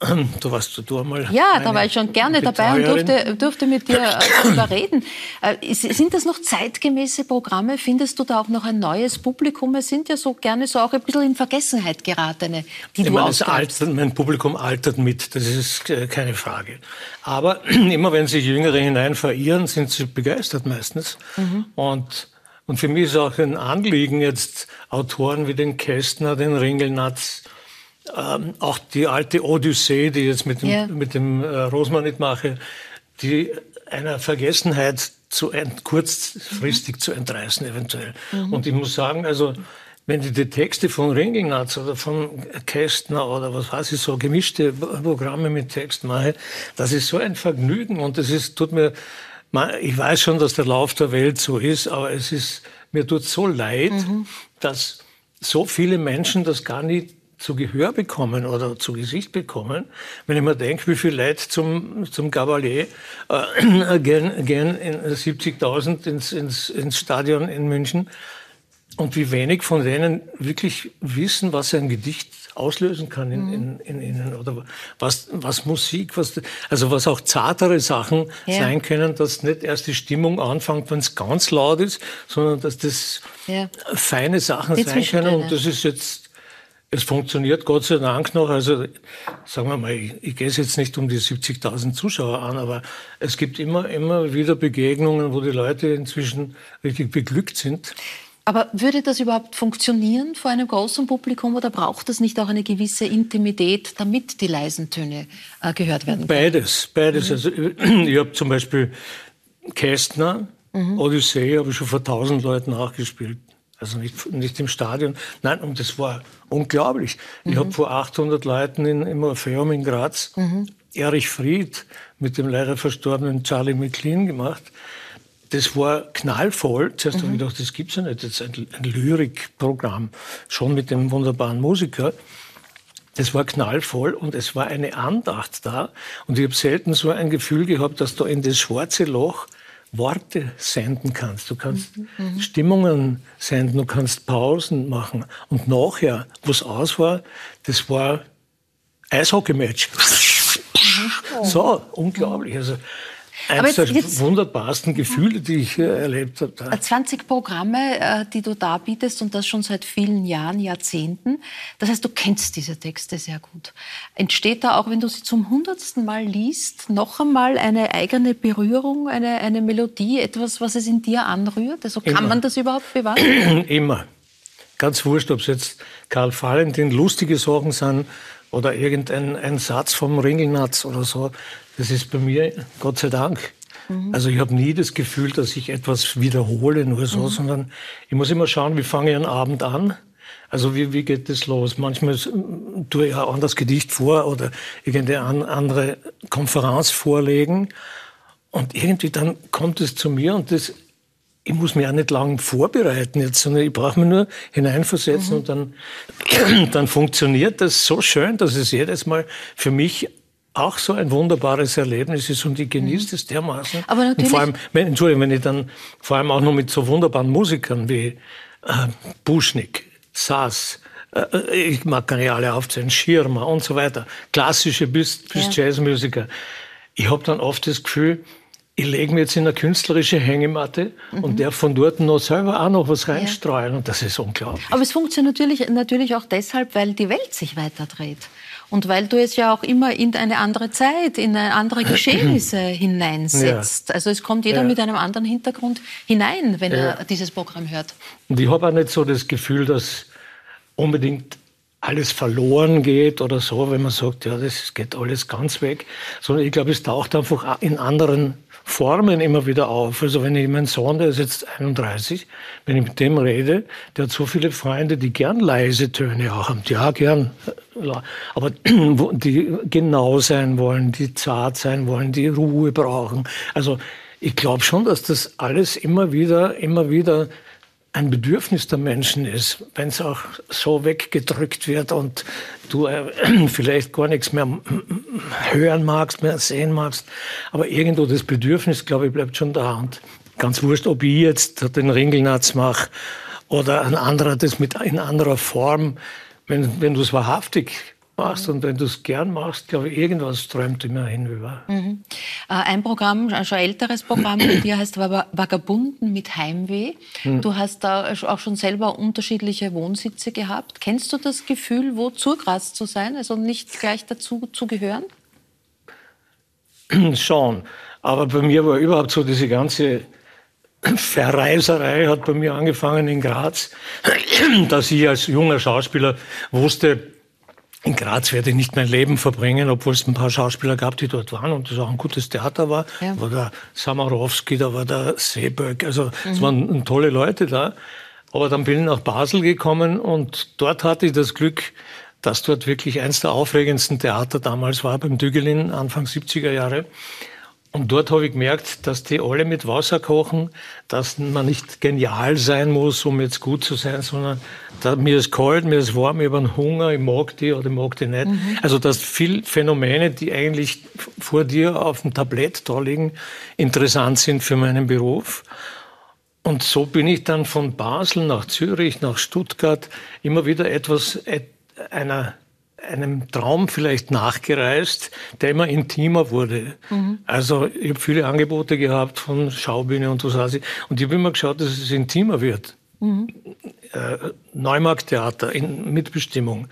Speaker 4: Da warst du da mal.
Speaker 1: Ja, da war ich schon gerne dabei und durfte, durfte mit dir äh, darüber reden. Äh, sind das noch zeitgemäße Programme? Findest du da auch noch ein neues Publikum? Es sind ja so gerne so auch ein bisschen in Vergessenheit geratene, die
Speaker 4: Ich
Speaker 1: du
Speaker 4: meine, altert, mein Publikum altert mit, das ist äh, keine Frage. Aber immer wenn sich Jüngere hinein verirren, sind sie begeistert meistens.
Speaker 1: Mhm.
Speaker 4: Und, und für mich ist auch ein Anliegen, jetzt Autoren wie den Kästner, den Ringelnatz, ähm, auch die alte Odyssee, die ich jetzt mit dem,
Speaker 1: Ja.
Speaker 4: mit dem äh, Rosmann nicht mache, die einer Vergessenheit zu kurzfristig zu entreißen eventuell. Und ich muss sagen, also wenn ich die Texte von Ringelnatz oder von Kästner oder was weiß ich so gemischte Programme mit Text mache, das ist so ein Vergnügen und es ist tut mir ich weiß schon, dass der Lauf der Welt so ist, aber es ist mir tut so leid, dass so viele Menschen das gar nicht zu Gehör bekommen oder zu Gesicht bekommen. Wenn ich mir denke, wie viele Leute zum, zum Gabalier äh, gehen, gehen in 70.000 ins, ins, ins Stadion in München und wie wenig von denen wirklich wissen, was ein Gedicht auslösen kann in, in, in ihnen oder was, was Musik, was, also was auch zartere Sachen
Speaker 1: Ja.
Speaker 4: sein können, dass nicht erst die Stimmung anfängt, wenn es ganz laut ist, sondern dass das
Speaker 1: Ja.
Speaker 4: feine Sachen
Speaker 1: Die
Speaker 4: sein können. Und das ist jetzt, es funktioniert Gott sei Dank noch. Also sagen wir mal, ich, ich gehe es jetzt nicht um die 70.000 Zuschauer an, aber es gibt immer, immer wieder Begegnungen, wo die Leute inzwischen richtig beglückt sind.
Speaker 1: Aber würde das überhaupt funktionieren vor einem großen Publikum oder braucht es nicht auch eine gewisse Intimität, damit die leisen Töne äh, gehört werden können?
Speaker 4: Beides, beides. Mhm. Also, ich habe zum Beispiel Kästner, mhm. Odyssee, habe ich schon vor tausend Leuten nachgespielt. Also nicht, nicht im Stadion. Nein, und das war unglaublich. Mhm. Ich habe vor 800 Leuten in, im Orpheum in Graz mhm. Erich Fried mit dem leider verstorbenen Charlie McLean gemacht das war knallvoll. Zuerst mhm. habe ich gedacht, das gibt's ja nicht. Das ist ein, ein Lyrikprogramm, schon mit dem wunderbaren Musiker. Das war knallvoll und es war eine Andacht da. Und ich habe selten so ein Gefühl gehabt, dass du in das schwarze Loch Worte senden kannst. Du kannst mhm. Stimmungen senden, du kannst Pausen machen. Und nachher, was aus war, das war Eishockey-Match. Mhm. So, unglaublich. Also, Eines der wunderbarsten Gefühle, die ich erlebt habe.
Speaker 1: 20 äh, Programme, äh, die du da bietest und das schon seit vielen Jahren, Jahrzehnten. Das heißt, du kennst diese Texte sehr gut. Entsteht da auch, wenn du sie zum hundertsten Mal liest, noch einmal eine eigene Berührung, eine, eine Melodie, etwas, was es in dir anrührt? Also kann Immer. man das überhaupt bewahren?
Speaker 4: Immer. Ganz wurscht, ob es jetzt Karl Valentin lustige Sachen sind oder irgendein ein Satz vom Ringelnatz oder so. Das ist bei mir, Gott sei Dank. Mhm. Also ich habe nie das Gefühl, dass ich etwas wiederhole, nur so, mhm. sondern ich muss immer schauen, wie fange ich einen Abend an. Also wie, wie geht das los? Manchmal tue ich auch das Gedicht vor oder irgendeine andere Konferenz vorlegen. Und irgendwie dann kommt es zu mir und das, ich muss mich auch nicht lang vorbereiten jetzt, sondern ich brauche mich nur hineinversetzen mhm. und dann, dann funktioniert das so schön, dass es jedes Mal für mich auch so ein wunderbares Erlebnis ist und ich genieße es dermaßen.
Speaker 1: Aber natürlich.
Speaker 4: Und vor allem, wenn, Entschuldigung, wenn ich dann vor allem auch noch mit so wunderbaren Musikern wie äh, Buschnick, Sass, äh, ich mag gar nicht alle aufzählen, Schirmer und so weiter, klassische bis, bis ja. Jazzmusiker. Ich habe dann oft das Gefühl, ich lege mir jetzt in eine künstlerische Hängematte mhm. und der von dort noch selber auch noch was reinstreuen. Ja. Und das ist unglaublich.
Speaker 1: Aber es funktioniert natürlich, natürlich auch deshalb, weil die Welt sich weiter dreht. Und weil du es ja auch immer in eine andere Zeit, in andere Geschehnisse hineinsetzt. Ja. Also es kommt jeder ja. mit einem anderen Hintergrund hinein, wenn ja. er dieses Programm hört.
Speaker 4: Und ich habe auch nicht so das Gefühl, dass unbedingt alles verloren geht oder so, wenn man sagt, ja, das geht alles ganz weg, sondern ich glaube, es taucht einfach in anderen Formen immer wieder auf. Also wenn ich meinen Sohn, der ist jetzt 31, wenn ich mit dem rede, der hat so viele Freunde, die gern leise Töne auch haben. Ja, gern. Aber die genau sein wollen, die zart sein wollen, die Ruhe brauchen. Also ich glaube schon, dass das alles immer wieder, immer wieder ein Bedürfnis der Menschen ist, wenn es auch so weggedrückt wird und du äh, vielleicht gar nichts mehr hören magst, mehr sehen magst. Aber irgendwo das Bedürfnis, glaube ich, bleibt schon da. Und ganz wurscht, ob ich jetzt den Ringelnatz mache oder ein anderer das mit in anderer Form. Wenn, wenn du es wahrhaftig machst und wenn du es gern machst, glaube ich, irgendwas träumt immer hinüber.
Speaker 1: Mhm. Äh, ein Programm, ein schon älteres Programm von dir heißt Vagabunden mit Heimweh. Mhm. Du hast da auch schon selber unterschiedliche Wohnsitze gehabt. Kennst du das Gefühl, wo Zurgras zu sein, also nicht gleich dazu zu gehören?
Speaker 4: Schon. Aber bei mir war überhaupt so diese ganze Verreiserei hat bei mir angefangen in Graz, dass ich als junger Schauspieler wusste, in Graz werde ich nicht mein Leben verbringen, obwohl es ein paar Schauspieler gab, die dort waren und das auch ein gutes Theater war. Ja. Da war der Samarowski, da war der Seeböck, also mhm. es waren tolle Leute da. Aber dann bin ich nach Basel gekommen und dort hatte ich das Glück, dass dort wirklich eins der aufregendsten Theater damals war, beim Dügelin, Anfang 70er Jahre. Und dort habe ich gemerkt, dass die alle mit Wasser kochen, dass man nicht genial sein muss, um jetzt gut zu sein, sondern mir ist kalt, mir ist warm, ich habe einen Hunger, ich mag die oder ich mag die nicht. Mhm. Also dass viele Phänomene, die eigentlich vor dir auf dem Tablett da liegen, interessant sind für meinen Beruf. Und so bin ich dann von Basel nach Zürich, nach Stuttgart immer wieder etwas einer einem Traum vielleicht nachgereist, der immer intimer wurde. Mhm. Also ich habe viele Angebote gehabt von Schaubühne und so saß ich. Und ich habe immer geschaut, dass es intimer wird. Mhm. Äh, Neumarkttheater in Mitbestimmung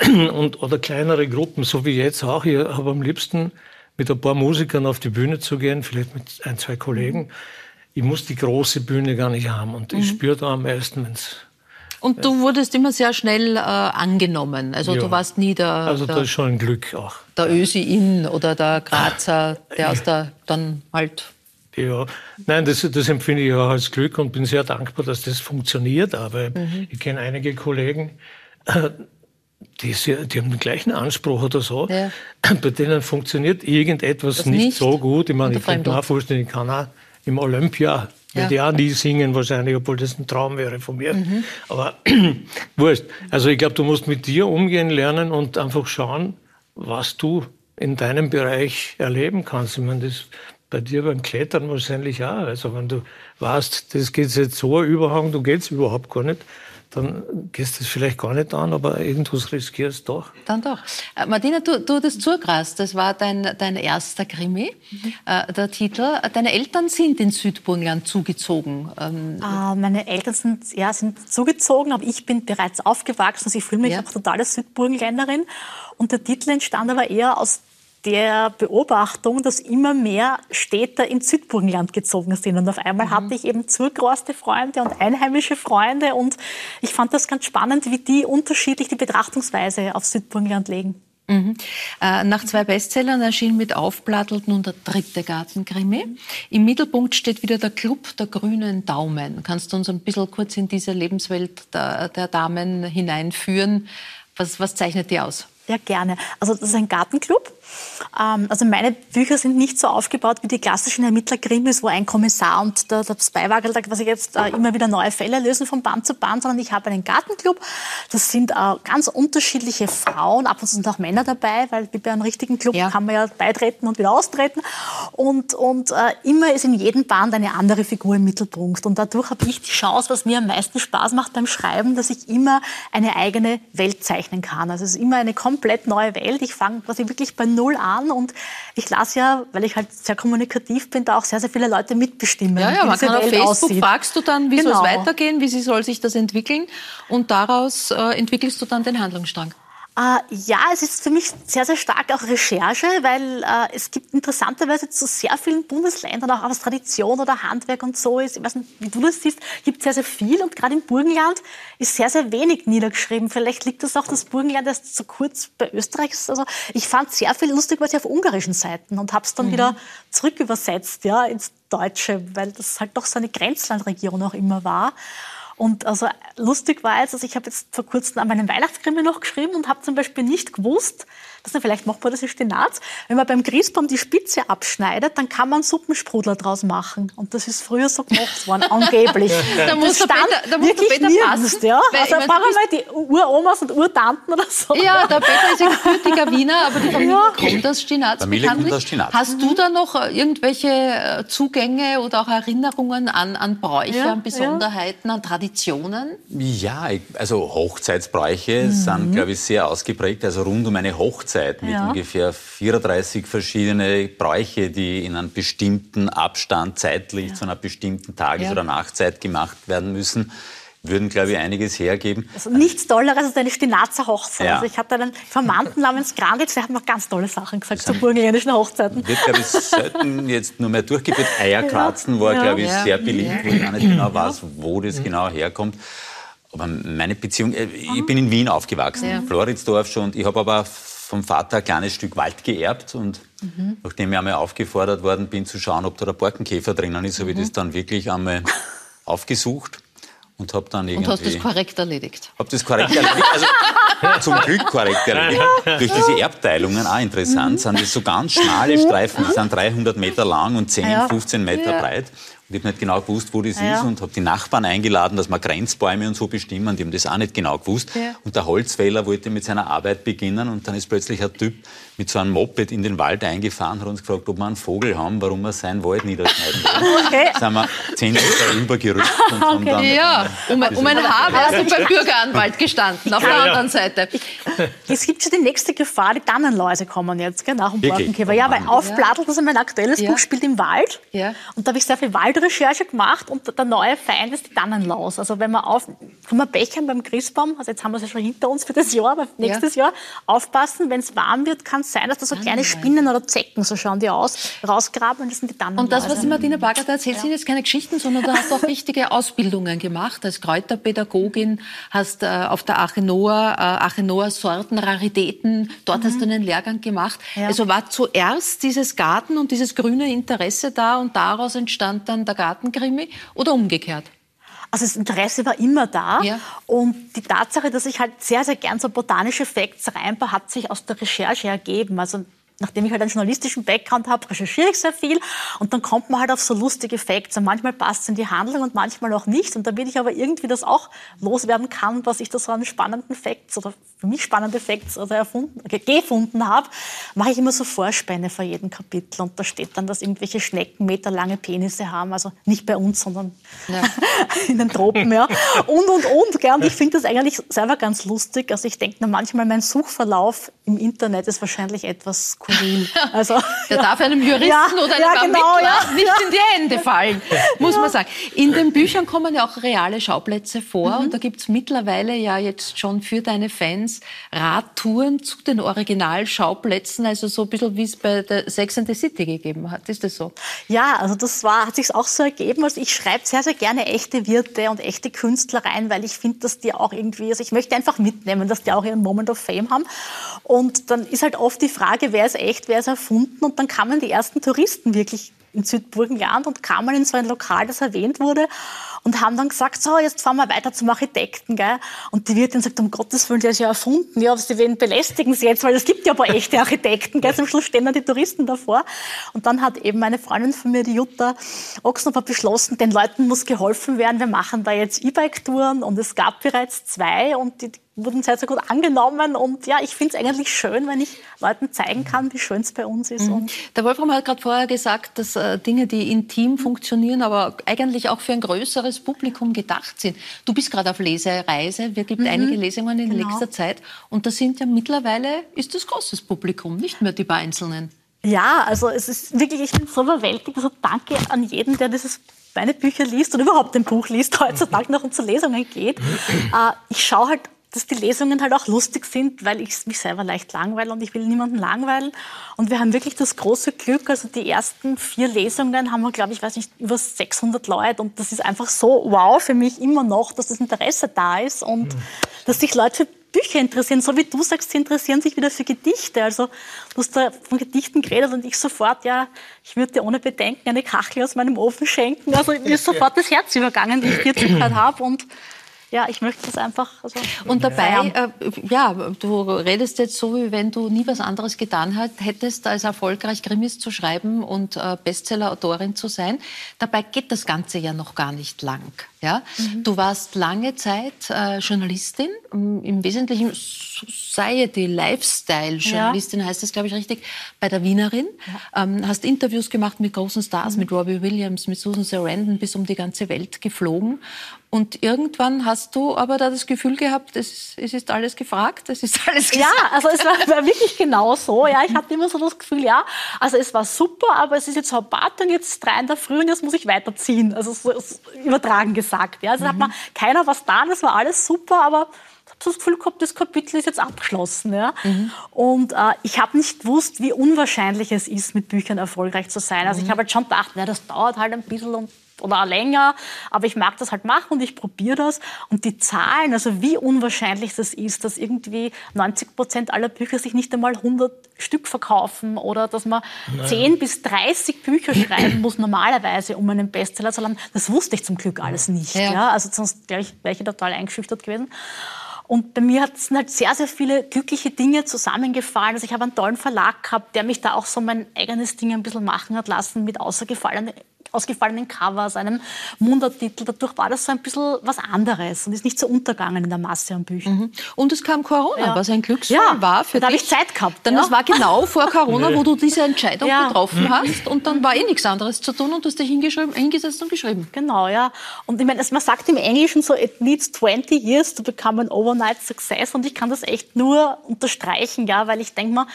Speaker 4: und, oder kleinere Gruppen, so wie jetzt auch. Ich habe am liebsten mit ein paar Musikern auf die Bühne zu gehen, vielleicht mit ein, zwei Kollegen. ich muss die große Bühne gar nicht haben. Und ich spüre da am meisten, wenn es
Speaker 1: Und du wurdest immer sehr schnell äh, angenommen. Also
Speaker 4: Ja.
Speaker 1: du warst nie der,
Speaker 4: Also
Speaker 1: der,
Speaker 4: das ist schon ein Glück auch.
Speaker 1: der Ösi-In oder der Grazer, der aus der dann halt
Speaker 4: Ja, nein, das, das empfinde ich auch als Glück und bin sehr dankbar, dass das funktioniert. Aber
Speaker 1: Mhm.
Speaker 4: ich kenne einige Kollegen, äh, die, sehr, die haben den gleichen Anspruch oder so.
Speaker 1: Ja.
Speaker 4: Bei denen funktioniert irgendetwas nicht,
Speaker 1: nicht?
Speaker 4: so gut. Ich meine, ich könnte mir vorstellen, ich kann auch im Olympia,
Speaker 1: Ja.
Speaker 4: werde ich auch nie singen wahrscheinlich, obwohl das ein Traum wäre von mir.
Speaker 1: Mhm.
Speaker 4: Aber wurscht. Also ich glaube, du musst mit dir umgehen lernen und einfach schauen, was du in deinem Bereich erleben kannst. Ich meine, das bei dir beim Klettern wahrscheinlich auch. Also wenn du weißt, das geht jetzt so ein Überhang, du geht's überhaupt gar nicht, dann gehst du es vielleicht gar nicht an, aber irgendwas riskierst du doch.
Speaker 1: Dann doch. Äh, Martina, du, du das zugrast, das war dein, dein erster Krimi, äh, der Titel. Deine Eltern sind in Südburgenland zugezogen. Ähm,
Speaker 5: Äh, meine Eltern sind, ja, sind zugezogen, aber ich bin bereits aufgewachsen. Also ich fühle mich
Speaker 1: Ja.
Speaker 5: auch totale Südburgenländerin. Und der Titel entstand aber eher aus der Beobachtung, dass immer mehr Städter ins Südburgenland gezogen sind. Und auf einmal
Speaker 1: Mhm.
Speaker 5: hatte ich eben zugereiste Freunde und einheimische Freunde. Und ich fand das ganz spannend, wie die unterschiedlich die Betrachtungsweise auf Südburgenland legen.
Speaker 1: Mhm. Äh, nach zwei Bestsellern erschien mit Aufplattelt nun der dritte Gartenkrimi. Im Mittelpunkt steht wieder der Club der grünen Daumen. Kannst du uns ein bisschen kurz in diese Lebenswelt der, der Damen hineinführen? Was, was zeichnet die aus?
Speaker 5: Ja, gerne. Also das ist ein Gartenclub. Ähm, also meine Bücher sind nicht so aufgebaut wie die klassischen Ermittlerkrimis, wo ein Kommissar und der, das Beiwagel quasi jetzt äh, immer wieder neue Fälle lösen von Band zu Band, sondern ich habe einen Gartenclub. Das sind äh, ganz unterschiedliche Frauen, ab und zu sind auch Männer dabei, weil bei einem richtigen Club
Speaker 1: Ja.
Speaker 5: kann man ja beitreten und wieder austreten. Und, und äh, immer ist in jedem Band eine andere Figur im Mittelpunkt. Und dadurch habe ich die Chance, was mir am meisten Spaß macht beim Schreiben, dass ich immer eine eigene Welt zeichnen kann. Also es ist immer eine komplett neue Welt. Ich fange quasi wirklich bei Null an und ich lasse ja, weil ich halt sehr kommunikativ bin, da auch sehr, sehr viele Leute mitbestimmen.
Speaker 1: Ja, ja, man kann auf
Speaker 5: Welt
Speaker 1: Facebook
Speaker 5: aussieht.
Speaker 1: fragst du dann, wie soll
Speaker 5: Genau.
Speaker 1: es weitergehen, wie soll sich das entwickeln und daraus äh, entwickelst du dann den Handlungsstrang.
Speaker 5: Äh, ja, es ist für mich sehr, sehr stark auch Recherche, weil äh, es gibt interessanterweise zu sehr vielen Bundesländern, auch was Tradition oder Handwerk und so ist, ich weiß nicht, wie du das siehst, gibt sehr, sehr viel und gerade im Burgenland ist sehr, sehr wenig niedergeschrieben. Vielleicht liegt das auch, das Burgenland erst so kurz bei Österreich ist. Also ich fand sehr viel lustigerweise auf ungarischen Seiten und habe es dann wieder zurückübersetzt ja, ins Deutsche, weil das halt doch so eine Grenzlandregion auch immer war. Und also lustig war jetzt, also ich habe jetzt vor kurzem an meinem Weihnachtskrimi noch geschrieben und habe zum Beispiel nicht gewusst, das ist vielleicht machbar, das ist Stinat, wenn man beim Grießbaum die Spitze abschneidet, dann kann man Suppensprudler draus machen. Und das ist früher so gemacht worden, angeblich.
Speaker 1: Da muss der Peter- da muss der
Speaker 5: wirklich
Speaker 1: Peter
Speaker 5: nirgends,
Speaker 1: passen,
Speaker 5: ja.
Speaker 1: weil
Speaker 5: Also
Speaker 1: ich
Speaker 5: wir mal die Uromas und Urtanten oder so.
Speaker 1: Ja, der Peter ist ein gebürtiger Wiener, aber die Familie
Speaker 5: Ja.
Speaker 1: kommt aus Stinaz
Speaker 3: Familie kommt
Speaker 1: bekanntlich.
Speaker 3: aus Stinaz.
Speaker 1: Hast du da noch äh, irgendwelche äh, Zugänge oder auch Erinnerungen an, an Bräuche,
Speaker 5: Ja,
Speaker 1: an Besonderheiten, an Traditionen?
Speaker 3: Ja, ich- also Hochzeitsbräuche sind, glaube ich, sehr ausgeprägt. Also rund um eine Hochzeit mit
Speaker 5: Ja.
Speaker 3: ungefähr 34 verschiedene Bräuche, die in einem bestimmten Abstand zeitlich zu einer bestimmten Tages-
Speaker 1: Ja.
Speaker 3: oder Nachtzeit gemacht werden müssen, würden, glaube ich, einiges hergeben.
Speaker 5: Also nichts Tolleres als eine Stinazer Hochzeit.
Speaker 3: Ja.
Speaker 5: Also ich hatte einen Verwandten namens Granditz, der hat noch ganz tolle Sachen gesagt zu burgenländischen Hochzeiten.
Speaker 3: Wird, glaube ich, selten jetzt nur mehr durchgeführt. Eierkratzen war,
Speaker 5: Ja.
Speaker 3: glaube ich, sehr beliebt, wo ich auch nicht genau weiß, wo das genau herkommt. Aber meine Beziehung, äh, ich bin in Wien aufgewachsen,
Speaker 1: Ja.
Speaker 3: Floridsdorf schon. Ich habe aber vom Vater ein kleines Stück Wald geerbt und
Speaker 1: Mhm.
Speaker 3: nachdem ich einmal aufgefordert worden bin zu schauen, ob da der Borkenkäfer drinnen ist, habe ich das dann wirklich einmal aufgesucht und habe dann
Speaker 1: Und
Speaker 3: irgendwie...
Speaker 1: hast das korrekt erledigt?
Speaker 3: Hab das korrekt erledigt. Also, zum Glück korrekt erledigt. Durch diese Erbteilungen, auch interessant, sind das so ganz schmale Streifen, die sind 300 Meter lang und 10,
Speaker 5: Ja.
Speaker 3: 15 Meter
Speaker 1: Ja.
Speaker 3: breit. Und ich habe nicht genau gewusst, wo das
Speaker 5: Ja.
Speaker 3: ist und habe die Nachbarn eingeladen, dass wir Grenzbäume und so bestimmen. Die haben das auch nicht genau gewusst.
Speaker 1: Ja.
Speaker 3: Und der Holzfäller wollte mit seiner Arbeit beginnen und dann ist plötzlich ein Typ mit so einem Moped in den Wald eingefahren, hat uns gefragt, ob wir einen Vogel haben, warum wir seinen Wald niederschneiden wollen.
Speaker 5: Okay.
Speaker 3: sind wir 10 Meter rübergerückt und haben dann...
Speaker 1: Ja, um, um ein Haar wärst du beim Bürgeranwalt gestanden, auf der anderen Seite.
Speaker 5: Es gibt schon die nächste Gefahr, die Tannenläuse kommen jetzt, gell, nach dem? Borkenkäfer. Ja, weil
Speaker 3: Mann.
Speaker 5: Aufplattelt, das ist mein aktuelles
Speaker 1: Ja.
Speaker 5: Buch, spielt im Wald.
Speaker 1: Ja.
Speaker 5: Und da habe ich sehr viel Wald Recherche gemacht und der neue Feind ist die Tannenlaus. Also wenn man auf, kann man bechern beim Christbaum, also jetzt haben wir es ja schon hinter uns für das Jahr, aber nächstes ja. Jahr aufpassen, wenn es warm wird, kann es sein, dass da so kleine Spinnen oder Zecken, so schauen die aus, rausgraben und das sind die Tannenläuse.
Speaker 1: Und das, was die Martina Bagger da erzählt, ja. sind jetzt keine Geschichten, sondern du hast auch richtige Ausbildungen gemacht als Kräuterpädagogin, hast äh, auf der Achenoa, äh, Achenoa Sorten, Raritäten, dort mhm. hast du einen Lehrgang gemacht. Ja. Also war zuerst dieses Garten und dieses grüne Interesse da und daraus entstand dann der Gartenkrimi oder umgekehrt?
Speaker 5: Also das Interesse war immer da. Ja. Und die Tatsache, dass ich halt sehr, sehr gern so botanische Facts reinbaue, hat sich aus der Recherche ergeben. Also nachdem ich halt einen journalistischen Background habe, recherchiere ich sehr viel und dann kommt man halt auf so lustige Facts. Und manchmal passt es in die Handlung und manchmal auch nicht. Und damit ich aber irgendwie das auch loswerden kann, was ich da so an spannenden Facts oder für mich spannende Facts oder erfunden, gefunden habe, mache ich immer so Vorspänne vor jedem Kapitel. Und da steht dann, dass irgendwelche Schnecken meterlange Penisse haben. Also nicht bei uns, sondern ja. in den Tropen. Ja. Und, und, und. Gell? Und ich finde das eigentlich selber ganz lustig. Also ich denke manchmal, mein Suchverlauf im Internet ist wahrscheinlich etwas skurril.
Speaker 1: Also, Der ja. darf einem Juristen ja, oder einem ja, genau, ja, nicht in die Hände fallen, muss man sagen. In den Büchern kommen ja auch reale Schauplätze vor mhm. und da gibt es mittlerweile ja jetzt schon für deine Fans Radtouren zu den Originalschauplätzen, also so ein bisschen wie es bei der Sex and the City gegeben hat. Ist das so?
Speaker 5: Ja, also das war, hat sich auch so ergeben. Also ich schreibe sehr, sehr gerne echte Wirte und echte Künstler rein, weil ich finde, dass die auch irgendwie, also ich möchte einfach mitnehmen, dass die auch ihren Moment of Fame haben. Und dann ist halt oft die Frage, wer ist echt, wer ist erfunden. Und dann kamen die ersten Touristen wirklich in Südburgenland und kamen in so ein Lokal, das erwähnt wurde und haben dann gesagt, so, jetzt fahren wir weiter zum Architekten. Gell? Und die Wirtin sagt, um Gottes Willen, der ist ja erfunden. Ja, sie wen belästigen Sie jetzt, weil es gibt ja aber echte Architekten. Gell? Zum Schluss stehen dann die Touristen davor. Und dann hat eben eine Freundin von mir, die Jutta Ochsnopper, beschlossen, den Leuten muss geholfen werden. Wir machen da jetzt E-Bike-Touren und es gab bereits zwei und die wurden sehr, sehr gut angenommen. Und ja, ich finde es eigentlich schön, wenn ich Leuten zeigen kann, wie schön es bei uns ist. Mhm.
Speaker 1: Der Wolfram hat gerade vorher gesagt, dass äh, Dinge, die intim funktionieren, aber eigentlich auch für ein größeres Publikum gedacht sind. Du bist gerade auf Lesereise. Wir gibt mhm. einige Lesungen in genau. nächster Zeit. Und da sind ja mittlerweile, ist das großes Publikum, nicht mehr die paar Einzelnen.
Speaker 5: Ja, also es ist wirklich, ich bin so überwältigt. Also danke an jeden, der dieses meine Bücher liest und überhaupt ein Buch liest, heutzutage noch und zu Lesungen geht. Äh, ich schaue halt dass die Lesungen halt auch lustig sind, weil ich mich selber leicht langweile und ich will niemanden langweilen. Und wir haben wirklich das große Glück, also die ersten vier Lesungen haben wir, glaube ich, weiß nicht, über 600 Leute und das ist einfach so wow für mich immer noch, dass das Interesse da ist und mhm. dass sich Leute für Bücher interessieren, so wie du sagst, sie interessieren sich wieder für Gedichte. Also du hast da von Gedichten geredet und ich sofort, ja, ich würde dir ohne Bedenken eine Kachel aus meinem Ofen schenken. Also mir ist sofort das Herz übergangen, wie ich dir zugehört habe und ja, ich möchte das einfach. Also
Speaker 1: und dabei, äh, ja, du redest jetzt so, wie wenn du nie was anderes getan hättest, als erfolgreich Krimis zu schreiben und äh, Bestseller-Autorin zu sein. Dabei geht das Ganze ja noch gar nicht lang. Ja? Mhm. Du warst lange Zeit äh, Journalistin, im Wesentlichen Society, Lifestyle-Journalistin ja. heißt das, glaube ich, richtig, bei der Wienerin. Ja. Ähm, hast Interviews gemacht mit großen Stars, mhm. mit Robbie Williams, mit Susan Sarandon, bis um die ganze Welt geflogen. Und irgendwann hast du aber da das Gefühl gehabt, es, es ist alles gefragt, es ist alles
Speaker 5: gesagt. Ja, also es war, war, wirklich genau so. Ja, ich hatte immer so das Gefühl, ja, also es war super, aber es ist jetzt halb und jetzt drei in der Früh und jetzt muss ich weiterziehen. Also so, übertragen gesagt. Ja, also mhm. hat man keiner was da, es war alles super, aber ich habe das Gefühl gehabt, das Kapitel ist jetzt abgeschlossen. Ja? Mhm. Und äh, ich habe nicht gewusst, wie unwahrscheinlich es ist, mit Büchern erfolgreich zu sein. Also mhm. ich habe halt schon gedacht, ja, das dauert halt ein bisschen und oder auch länger, aber ich mag das halt machen und ich probiere das. Und die Zahlen, also wie unwahrscheinlich das ist, dass irgendwie 90 Prozent aller Bücher sich nicht einmal 100 Stück verkaufen oder dass man Nein. 10 bis 30 Bücher schreiben muss normalerweise, um einen Bestseller zu landen, das wusste ich zum Glück alles nicht. Ja. ja also sonst wäre ich, wär ich total eingeschüchtert gewesen. Und bei mir sind halt sehr, sehr viele glückliche Dinge zusammengefallen. Also ich habe einen tollen Verlag gehabt, der mich da auch so mein eigenes Ding ein bisschen machen hat lassen mit außergefallenen ausgefallenen Covers, einem Mundartitel. Dadurch war das so ein bisschen was anderes und ist nicht so untergegangen in der Masse an Büchern. Mhm.
Speaker 1: Und es kam Corona, ja. was ein Glücksfall ja, war für
Speaker 5: da dich. Da habe ich Zeit gehabt.
Speaker 1: Denn ja. das war genau vor Corona, wo du diese Entscheidung ja. getroffen hast und dann war eh nichts anderes zu tun und du hast dich hingesetzt und geschrieben.
Speaker 5: Genau, ja. Und ich meine, man sagt im Englischen so, it needs 20 years to become an overnight success und ich kann das echt nur unterstreichen, ja, weil ich denke mal,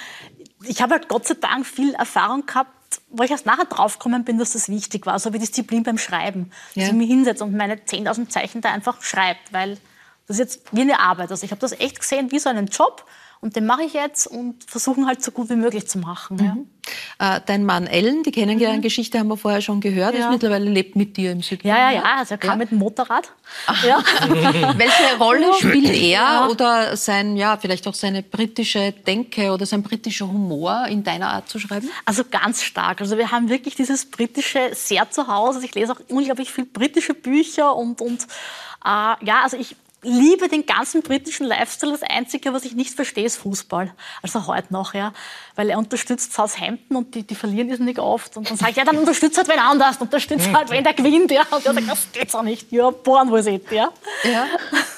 Speaker 5: ich habe halt Gott sei Dank viel Erfahrung gehabt wo ich erst nachher draufgekommen bin, dass das wichtig war, so wie Disziplin beim Schreiben. Dass
Speaker 1: Ja.
Speaker 5: ich mich hinsetze und meine 10.000 Zeichen da einfach schreibe, weil das ist jetzt wie eine Arbeit. Also ich habe das echt gesehen wie so einen Job und den mache ich jetzt und versuchen halt so gut wie möglich zu machen. Ja.
Speaker 1: Äh, dein Mann Ellen, die Kennengeschichte haben wir vorher schon gehört, ist
Speaker 5: Ja.
Speaker 1: mittlerweile lebt mit dir im Süden.
Speaker 5: Ja, ja, ja, also er kam mit dem Motorrad. Ja.
Speaker 1: Welche Rolle spielt er oder sein, ja, vielleicht auch seine britische Denke oder sein britischer Humor in deiner Art zu schreiben?
Speaker 5: Also ganz stark. Also wir haben wirklich dieses britische sehr zu Hause. Also ich lese auch unglaublich viel britische Bücher und, und äh, ja, also ich liebe den ganzen britischen Lifestyle. Das Einzige, was ich nicht verstehe, ist Fußball. Also heute noch, ja. Weil er unterstützt Southampton und die, die verlieren irrsinnig oft. Und dann sage ich, ja, dann unterstützt halt wen anders. Unterstützt halt, wenn der gewinnt, ja. Und er sagt, das geht's auch nicht. Ja, born was it, ja.
Speaker 1: Ja,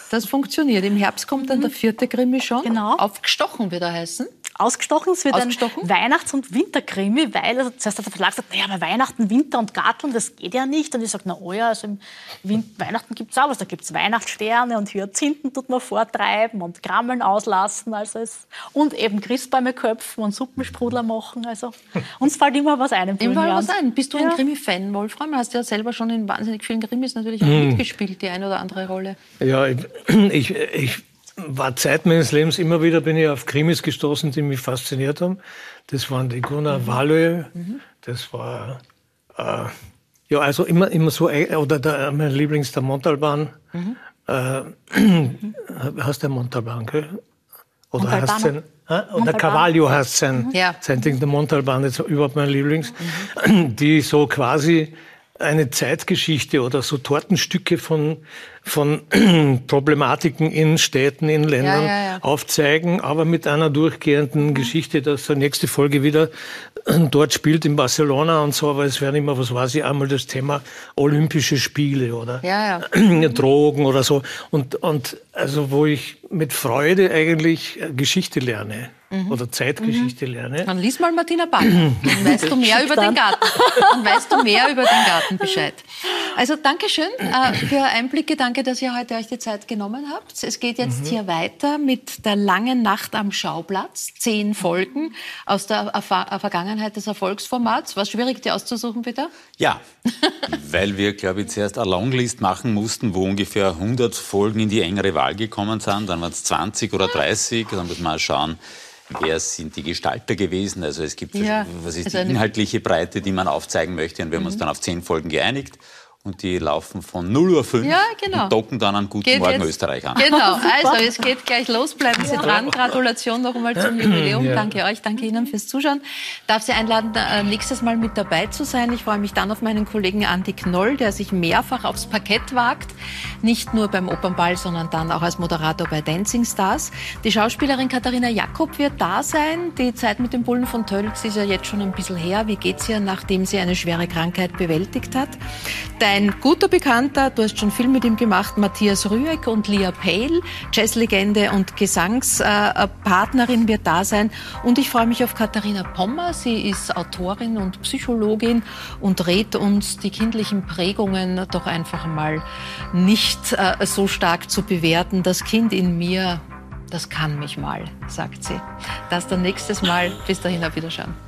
Speaker 1: das funktioniert. Im Herbst kommt dann der vierte Krimi schon.
Speaker 5: Genau.
Speaker 1: Aufgestochen wird er heißen.
Speaker 5: Ausgestochen, es wird
Speaker 1: Ausgestochen?
Speaker 5: ein Weihnachts- und Winterkrimi, weil also zuerst hat der Verlag gesagt, naja, aber Weihnachten, Winter und Garten, das geht ja nicht. Und ich sage, na oh ja, also im Weihnachten gibt es auch was. Da gibt es Weihnachtssterne und Hyazinthen tut man vortreiben und Krammeln auslassen. Also es, und eben Christbäume köpfen und Suppensprudler machen. Also uns fällt immer was ein. im
Speaker 1: Im Fall
Speaker 5: Frühjahr.
Speaker 1: was ein. Bist du ein
Speaker 5: Ja.
Speaker 1: Krimi-Fan, Wolfram? Hast ja selber schon in wahnsinnig vielen Krimis natürlich auch
Speaker 4: Mhm.
Speaker 1: mitgespielt, die eine oder andere Rolle.
Speaker 4: Ja, ich, ich, ich war Zeit meines Lebens immer wieder bin ich auf Krimis gestoßen, die mich fasziniert haben. Das waren die Gunnar Wallö, das war äh, ja also immer immer so äh, oder der, mein Lieblings der Montalban. Äh, heißt der Montalban, gell? Oder heißt
Speaker 5: Montalbano.
Speaker 4: sein, hä? oder. Carvalho heißt sein,
Speaker 1: Ja.
Speaker 4: sein Ding, der Montalban, ist überhaupt mein Lieblings, die so quasi eine Zeitgeschichte oder so Tortenstücke von, von Problematiken in Städten, in Ländern
Speaker 1: Ja, ja, ja.
Speaker 4: aufzeigen, aber mit einer durchgehenden Geschichte, dass die nächste Folge wieder dort spielt in Barcelona und so, aber es werden immer, was weiß ich, einmal das Thema Olympische Spiele oder. Drogen oder so. Und, und also wo ich mit Freude eigentlich äh, Geschichte lerne
Speaker 1: Mhm.
Speaker 4: oder Zeitgeschichte lerne.
Speaker 1: Dann lies mal Martina Ball. Dann weißt du mehr über den Garten. Dann weißt du mehr über den Garten Bescheid. Also Dankeschön äh, für Einblicke. Danke, dass ihr heute euch die Zeit genommen habt. Es geht jetzt hier weiter mit der langen Nacht am Schauplatz. Zehn Folgen aus der Erfa Vergangenheit des Erfolgsformats. War schwierig, die auszusuchen, bitte?
Speaker 3: Ja, weil wir, glaube ich, zuerst eine Longlist machen mussten, wo ungefähr 100 Folgen in die engere Wahl gekommen sind. Dann waren es 20 oder 30. Dann muss man mal schauen, wer sind die Gestalter gewesen. Also es gibt,
Speaker 1: Ja,
Speaker 3: was ist
Speaker 1: also
Speaker 3: die inhaltliche Breite, die man aufzeigen möchte. Und wir haben uns dann auf 10 Folgen geeinigt. Und die laufen von 0 Uhr 5
Speaker 1: Ja, genau.
Speaker 3: und docken dann an Guten
Speaker 1: Geht
Speaker 3: Morgen
Speaker 1: jetzt-
Speaker 3: Österreich an.
Speaker 1: Genau, also es geht gleich los. Bleiben Sie dran. Gratulation noch einmal zum Jubiläum.
Speaker 4: Ja.
Speaker 1: Danke euch, danke Ihnen fürs Zuschauen. Darf Sie einladen, äh, nächstes Mal mit dabei zu sein. Ich freue mich dann auf meinen Kollegen Andi Knoll, der sich mehrfach aufs Parkett wagt. Nicht nur beim Opernball, sondern dann auch als Moderator bei Dancing Stars. Die Schauspielerin Katharina Jakob wird da sein. Die Zeit mit dem Bullen von Tölz ist ja jetzt schon ein bisschen her. Wie geht's ihr, nachdem sie eine schwere Krankheit bewältigt hat? Dein guter Bekannter, du hast schon viel mit ihm gemacht, Matthias Rüegg und Lia Pale, Jazzlegende und Gesangspartnerin wird da sein. Und ich freue mich auf Katharina Pommer. Sie ist Autorin und Psychologin und rät uns, die kindlichen Prägungen doch einfach mal nicht äh, so stark zu bewerten. Das Kind in mir, das kann mich mal, sagt sie. Das dann nächstes Mal. Bis dahin auf Wiederschauen.